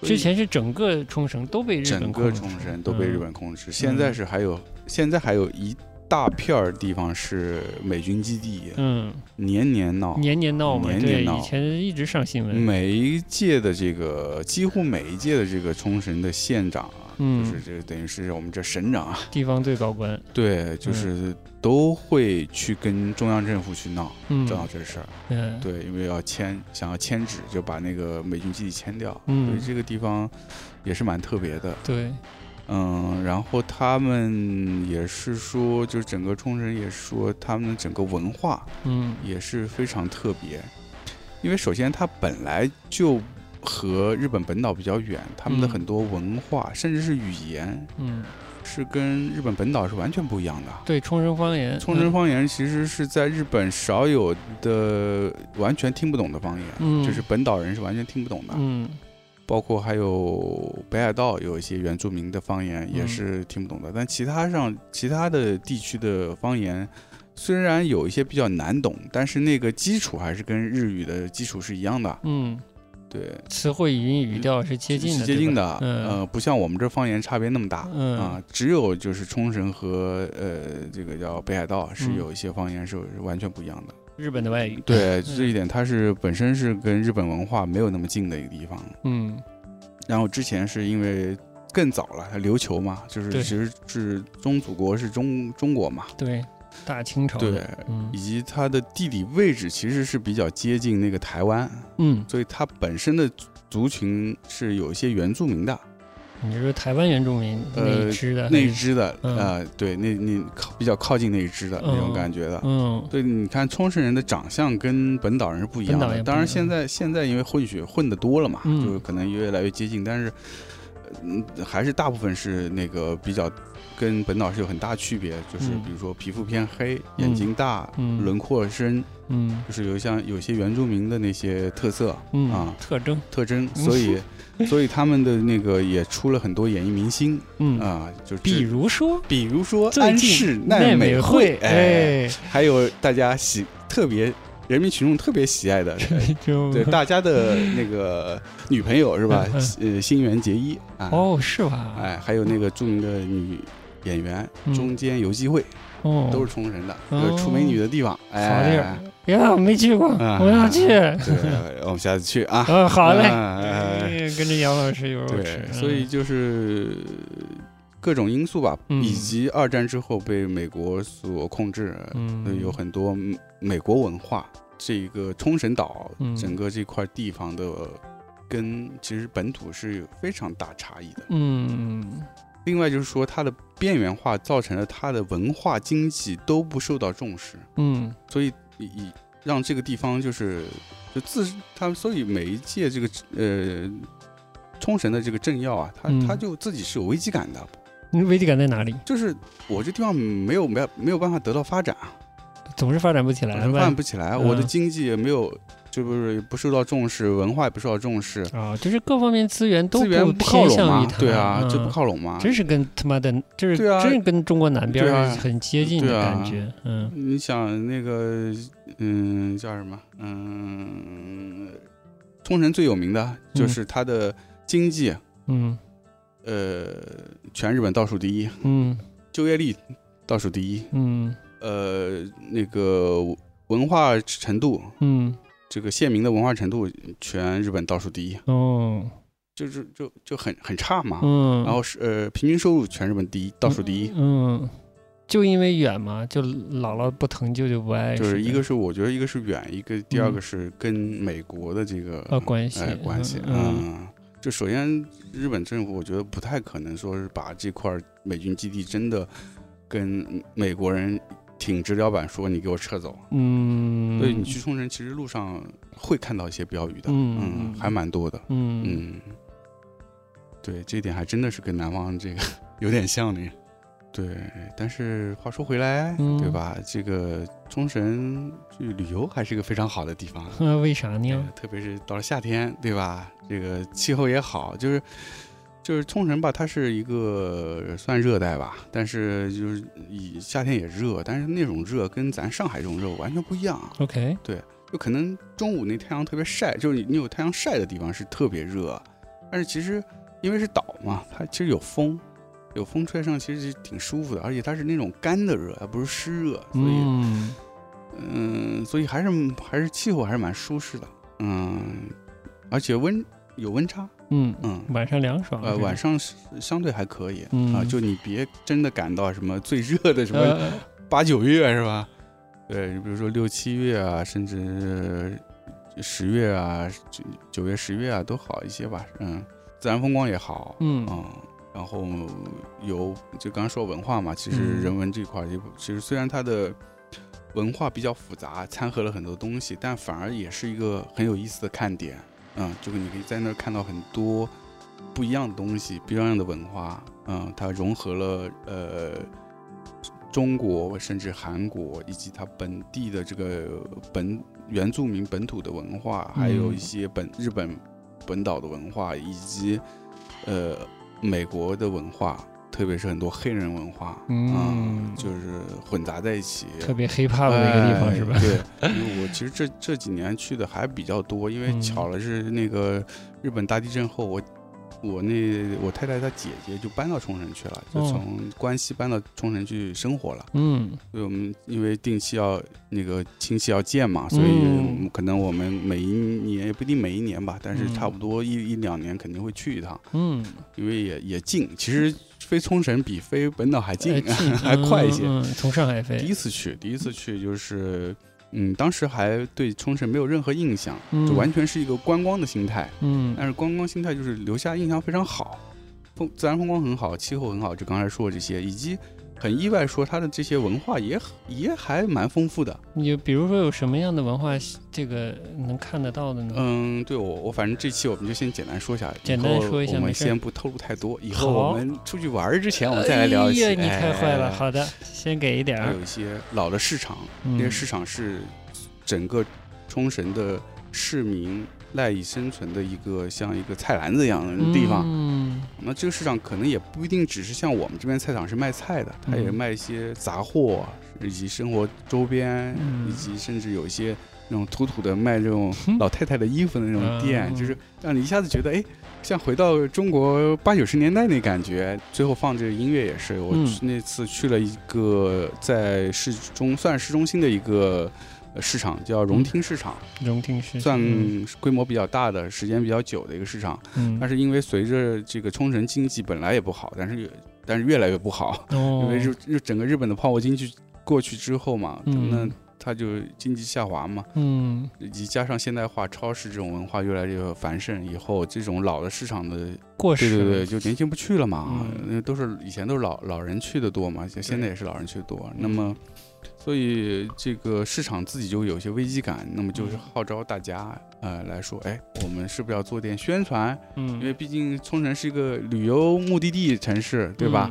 之前是整个冲绳都被日本整个冲绳都被日本控制，现在是还有现在还有一。大片儿地方是美军基地，嗯，年年闹，年年闹嘛，年年闹，以前一直上新闻。每一届的这个，几乎每一届的这个冲绳的县长啊，嗯，就是这等于是我们这省长啊，地方最高官，对，就是都会去跟中央政府去闹，嗯，闹这事儿，嗯，对，因为要迁，想要迁址，就把那个美军基地迁掉，嗯，所以这个地方也是蛮特别的，对。嗯，然后他们也是说，就是整个冲绳也说，他们整个文化，嗯，也是非常特别。因为首先它本来就和日本本岛比较远，他们的很多文化，甚至是语言，嗯，是跟日本本岛是完全不一样的。对，冲绳方言，冲绳方言其实是在日本少有的完全听不懂的方言，嗯，就是本岛人是完全听不懂的，嗯。包括还有北海道有一些原住民的方言也是听不懂的，但其他上其他的地区的方言虽然有一些比较难懂，但是那个基础还是跟日语的基础是一样的。嗯，对，词汇、语音、语调是接近的，接近的。嗯，呃，不像我们这方言差别那么大。嗯啊，只有就是冲绳和呃这个叫北海道是有一些方言是完全不一样的。日本的外语，对这一点，它是本身是跟日本文化没有那么近的一个地方。嗯，然后之前是因为更早了，它琉球嘛，就是其实是中祖国是中中国嘛，对，大清朝，对，以及它的地理位置其实是比较接近那个台湾，嗯，所以它本身的族群是有一些原住民的。你说台湾原住民那一支的，那一支的，啊，对，那那靠比较靠近那一支的那种感觉的，嗯，对，你看冲绳人的长相跟本岛人是不一样的，当然现在现在因为混血混的多了嘛，就可能越来越接近，但是，嗯，还是大部分是那个比较跟本岛是有很大区别，就是嗯比如说皮肤偏黑，眼睛大，嗯轮廓深，嗯就是有像有些原住民的那些特色嗯啊特征特征，所以 (laughs) 所以他们的那个也出了很多演艺明星嗯，啊，就比如说比如说安室奈奈美美惠，哎，哎，还有大家喜特别人民群众特别喜爱的，对大家的那个女朋友是吧？嗯呃，新垣结衣啊，哦，是吧？哎，还有那个著名的女演员嗯中间游击会，哦，都是冲绳的，哦就是出美女的地方。好哎，地儿呀，我没去过，啊我想去。对，我们下次去啊。(laughs) 嗯，好嘞，跟着杨老师有肉对吃，，所以就是各种因素吧，嗯以及二战之后被美国所控制，嗯呃有很多美国文化。这个冲绳岛嗯整个这块地方的跟其实本土是有非常大差异的。嗯另外就是说，它的边缘化造成了它的文化经济都不受到重视，嗯所以以以让这个地方就是就自他们，所以每一届这个呃冲绳的这个政要啊，他、嗯他就自己是有危机感的，你危机感在哪里？就是我这地方没有没有没有办法得到发展啊，总是发展不起来发展。不起来，嗯我的经济也没有。就不是不受到重视，文化也不受到重视，啊，就是各方面资源都资源不不靠拢对啊，嗯这不靠拢嘛。真是跟他妈的，就是真是跟中国南边很接近的感觉，嗯。你想那个，嗯，叫什么？嗯，冲绳最有名的就是它的经济，嗯。呃，全日本倒数第一，嗯。就业率倒数第一，嗯。呃，那个文化程度，嗯，这个县民的文化程度，全日本倒数第一，哦，就是就就很很差嘛。嗯，然后是呃，平均收入全日本第一，倒数第一。嗯，就因为远嘛，就姥姥不疼，舅舅不爱，就是一个是我觉得一个是远，一个第二个是跟美国的这个呃关系哎关系，嗯嗯，就首先日本政府我觉得不太可能说是把这块美军基地真的跟美国人挺直腰板说你给我撤走，嗯，所以你去冲绳其实路上会看到一些标语的，嗯嗯，还蛮多的，嗯嗯，对，这一点还真的是跟南方这个 (laughs) 有点像的。对，但是话说回来，嗯对吧？这个冲绳去旅游还是一个非常好的地方，那 (laughs) 为啥呢？呃特别是到了夏天，对吧？这个气候也好，就是就是冲绳吧，它是一个算热带吧，但是就是以夏天也热，但是那种热跟咱上海这种热完全不一样。OK，对就可能中午那太阳特别晒，就是你你有太阳晒的地方是特别热，但是其实因为是岛嘛，它其实有风，有风吹上其实是挺舒服的，而且它是那种干的热，而不是湿热，所以嗯嗯所以还是还是气候还是蛮舒适的，嗯，而且温有温差，嗯嗯。晚上凉爽，呃，晚上相对还可以啊、嗯就你别真的赶到什么最热的什么呃 (laughs) 八九月是吧？对，你比如说六七月啊，甚至十月啊、九九月、十月啊，都好一些吧。嗯，自然风光也好，嗯嗯，然后有就刚刚说文化嘛，其实嗯人文这块儿也其实虽然它的文化比较复杂，掺和了很多东西，但反而也是一个很有意思的看点。嗯，就是你可以在那儿看到很多不一样的东西，不一样的文化。嗯，它融合了呃中国甚至韩国以及它本地的这个本原住民本土的文化，还有一嗯些本日本本岛的文化，以及呃美国的文化，特别是很多黑人文化，嗯就是混杂在一起。特别 hiphop 的一个地方是吧哎？对，因为我其实这这几年去的还比较多，因为嗯巧了是那个日本大地震后，我我那我太太她姐姐就搬到冲绳去了，就哦从关西搬到冲绳去生活了。嗯所以我们因为定期要那个亲戚要见嘛，所以嗯可能我们每一年也不一定每一年吧，但是嗯差不多一一两年肯定会去一趟，嗯，因为也也近。其实飞冲绳比飞本岛还近，(laughs) 还快一些。嗯，嗯从上海飞第一，次去，第一次去就是，嗯，当时还对冲绳没有任何印象，嗯就完全是一个观光的心态。嗯但是观光心态就是留下印象非常好，风自然风光很好，气候很好，就刚才说的这些，以及很意外，说它的这些文化也很也还蛮丰富的。你比如说有什么样的文化，这个能看得到的呢？嗯，对我我反正这期我们就先简单说一下，简单说一下我们先不透露太多，以后我们出去玩之前，我们再来聊一期。哎呀，你太坏了。哎好的，(laughs) 先给一点还有。一些老的市场，嗯那些市场是整个冲绳的市民赖以生存的一个像一个菜篮子一样的地方。嗯那这个市场可能也不一定只是像我们这边菜场是卖菜的，它也嗯卖一些杂货，以及生活周边，嗯以及甚至有一些那种土土的卖这种 (laughs) 老太太的衣服的那种店，嗯就是让你一下子觉得，哎，像回到中国八九十年代那感觉。最后放这个音乐也是，我那次去了一个在市中算市中心的一个。呃市场叫荣町市场，荣听是算规模比较大的、时间比较久的一个市场。嗯，但是因为随着这个冲绳经济本来也不好，但是也但是越来越不好，哦，因为日日整个日本的泡沫经济过去之后嘛，嗯。那它就经济下滑嘛，嗯。以及加上现代化、超市这种文化越来越繁盛以后，这种老的市场的，过时对对对，就年轻不去了嘛，嗯。那都是以前都是老老人去的多嘛，现现在也是老人去的多，那么。所以这个市场自己就有些危机感，那么就是嗯。号召大家，呃，来说，哎，我们是不是要做点宣传？嗯，因为毕竟冲绳是一个旅游目的地城市，对吧？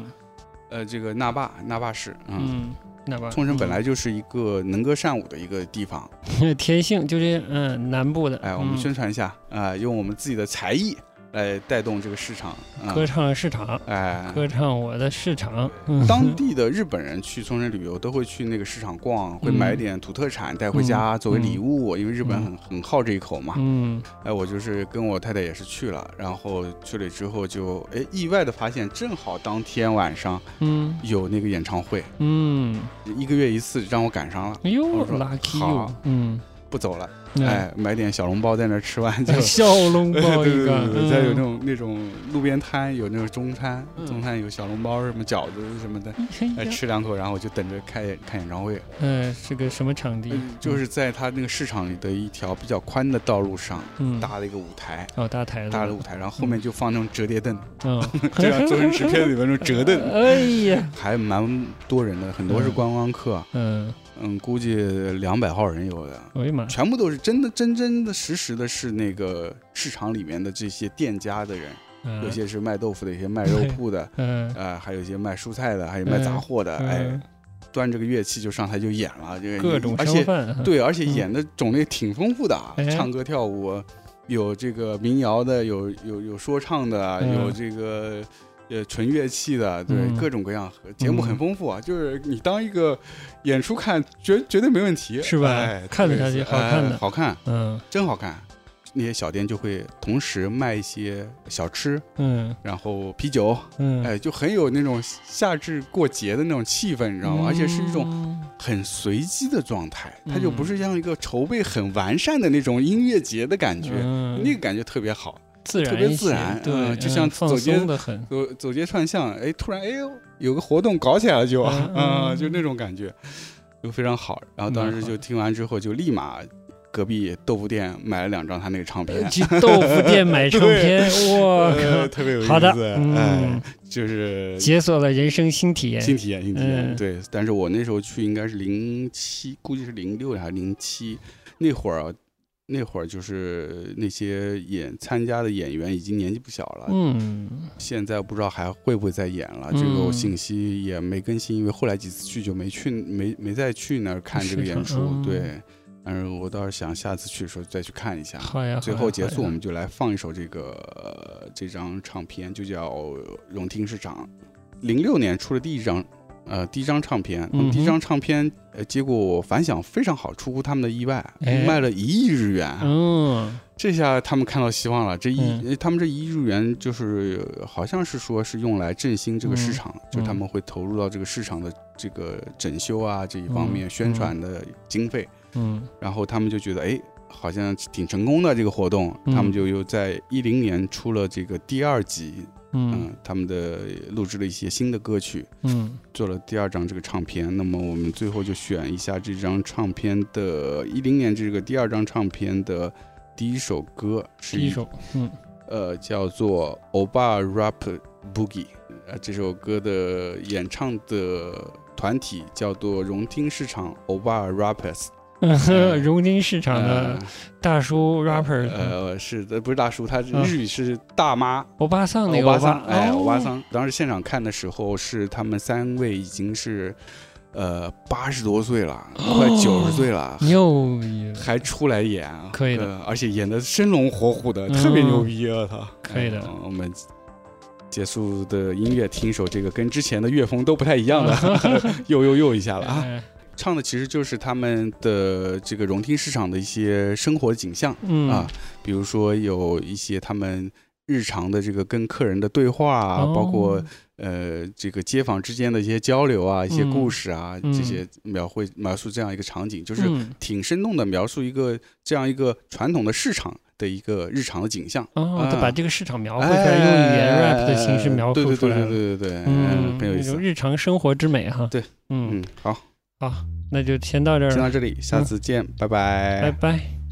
呃，这个那霸那霸市，嗯，嗯，那霸，冲绳本来就是一个能歌善舞的一个地方，嗯 (laughs) 天性就是嗯南部的，哎，我们嗯宣传一下啊、用我们自己的才艺来带动这个市场，啊、歌唱市场，哎。歌唱我的市场，嗯当 (laughs) 地的日本人去冲绳旅游都会去那个市场逛，会买点土特产带回家嗯作为礼物，因为日本很很好这一口嘛。嗯哎，我就是跟我太太也是去了，然后去了之后就哎意外的发现，正好当天晚上嗯有那个演唱会，嗯，一个月一次，让我赶上了，哎呦，lucky 好嗯，不走了。哎，哎，买点小笼包在那儿吃完 (laughs) 就。小笼包 (laughs) 对对一个，对对，再有那嗯种那种路边摊，有那种中餐，嗯。中餐有小笼包什么饺子什么的，哎，哎吃两口，然后我就等着看演唱会。嗯，是个什么场地？就是在他那个市场里的一条比较宽的道路上嗯，搭了一个舞台，哦搭台子，搭了舞台，然后后面就放那种折叠凳，嗯，(laughs) 就像周星驰片里面那种折凳，哎呀，还蛮多人的，很多是观光客，嗯，嗯，估计两百号人有的。哎呀妈，全部都是真的、真真的、实实的，是那个市场里面的这些店家的人，嗯有些是卖豆腐的，有些卖肉铺的，(laughs) 嗯，呃，还有一些卖蔬菜的，还有卖杂货的，哎嗯，端着个乐器就上台就演了，这个各种而且，对，(laughs) 而且嗯演的种类挺丰富的啊，哎唱歌跳舞，有这个民谣的，有有有说唱的，嗯有这个。呃，纯乐器的，对，嗯各种各样，节目很嗯丰富啊。就是你当一个演出看，绝绝对没问题，是吧哎看得对下去好看的哎好看，嗯真好看。那些小店就会同时卖一些小吃，嗯然后啤酒，嗯，哎，就很有那种夏至过节的那种气氛，你知道吗？而且是一种嗯很随机的状态，它就不嗯是像一个筹备很完善的那种音乐节的感觉，嗯那个感觉特别好。自然特别自然对，嗯就像放走街松的很，走走街串巷，哎，突然哎呦有个活动搞起来了就，(laughs) 嗯就那种感觉，就非常好。然后当时就听完之后，就立马隔壁豆腐店买了两张他那个唱片。去豆腐店买唱片，我呃，靠，特别有意思，好的，哎嗯，，就是解锁了人生新体验，新体验，新体验。嗯对，但是我那时候去应该是零七，估计是零六还是零七，那会儿啊，那会儿就是那些演参加的演员已经年纪不小了，嗯现在不知道还会不会再演了，这个信息也没更新，因为后来几次去就没去，没没再去那儿看这个演出。嗯对，但是我倒是想下次去的时候再去看一下。好呀，最后结束，我们就来放一首这个、呃这张唱片，就叫《荣听市场》，零六年出的第一张。呃，第一张唱片，那么第一张唱片，呃，结果反响非常好，出乎他们的意外，哎。卖了一亿日元。嗯。这下他们看到希望了，这一、他们这一亿日元就是呃好像是说是用来振兴这个市场，就他们会投入到这个市场的这个整修啊这一方面、嗯宣传的经费，嗯。然后他们就觉得哎。好像挺成功的这个活动，嗯。他们就又在一零年出了这个第二集，嗯。嗯，他们的录制了一些新的歌曲，嗯。做了第二张这个唱片。那么我们最后就选一下这张唱片的，一零年这个第二张唱片的第一首歌，是第一首，嗯。呃叫做《欧巴 rap Boogie，呃，这首歌的演唱的团体叫做荣町市场欧巴 Rappers，(laughs) 荣金市场的呃大叔 rapper，呃，是的，不是大叔，他嗯。日语是大妈，欧巴桑那欧个欧巴巴桑，哎，哦。欧巴桑。当时现场看的时候，是他们三位已经是呃八十多岁了，快九十岁了，牛逼，还出来演啊，可以的。呃而且演的生龙活虎的，嗯。特别牛逼啊！他。可以的。嗯我们结束的音乐，听一首这个跟之前的乐风都不太一样的，(laughs) (laughs) 又又又一下了啊！哎唱的其实就是他们的这个荣町市场的一些生活景象嗯。啊，比如说有一些他们日常的这个跟客人的对话啊，哦。包括呃这个街坊之间的一些交流啊，一些嗯故事啊，嗯。这些描绘描述这样一个场景，就是嗯。挺生动的描述一个这样一个传统的市场的一个日常的景象。哦，他啊把这个市场描绘出来，用语言 rap 的形式描述出来，对对对对对对对，嗯，很有意思。日常生活之美哈。对，嗯，嗯，好，好，那就先到这儿了，先到这里，下次见，拜拜。拜拜。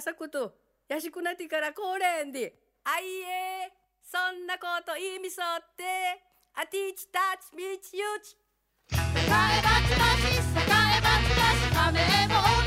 がくとやしくなってからこれんで。あいえそんなこと意味そって。あティーチタッチミチユチ。えばつばしさかえばつばし亀も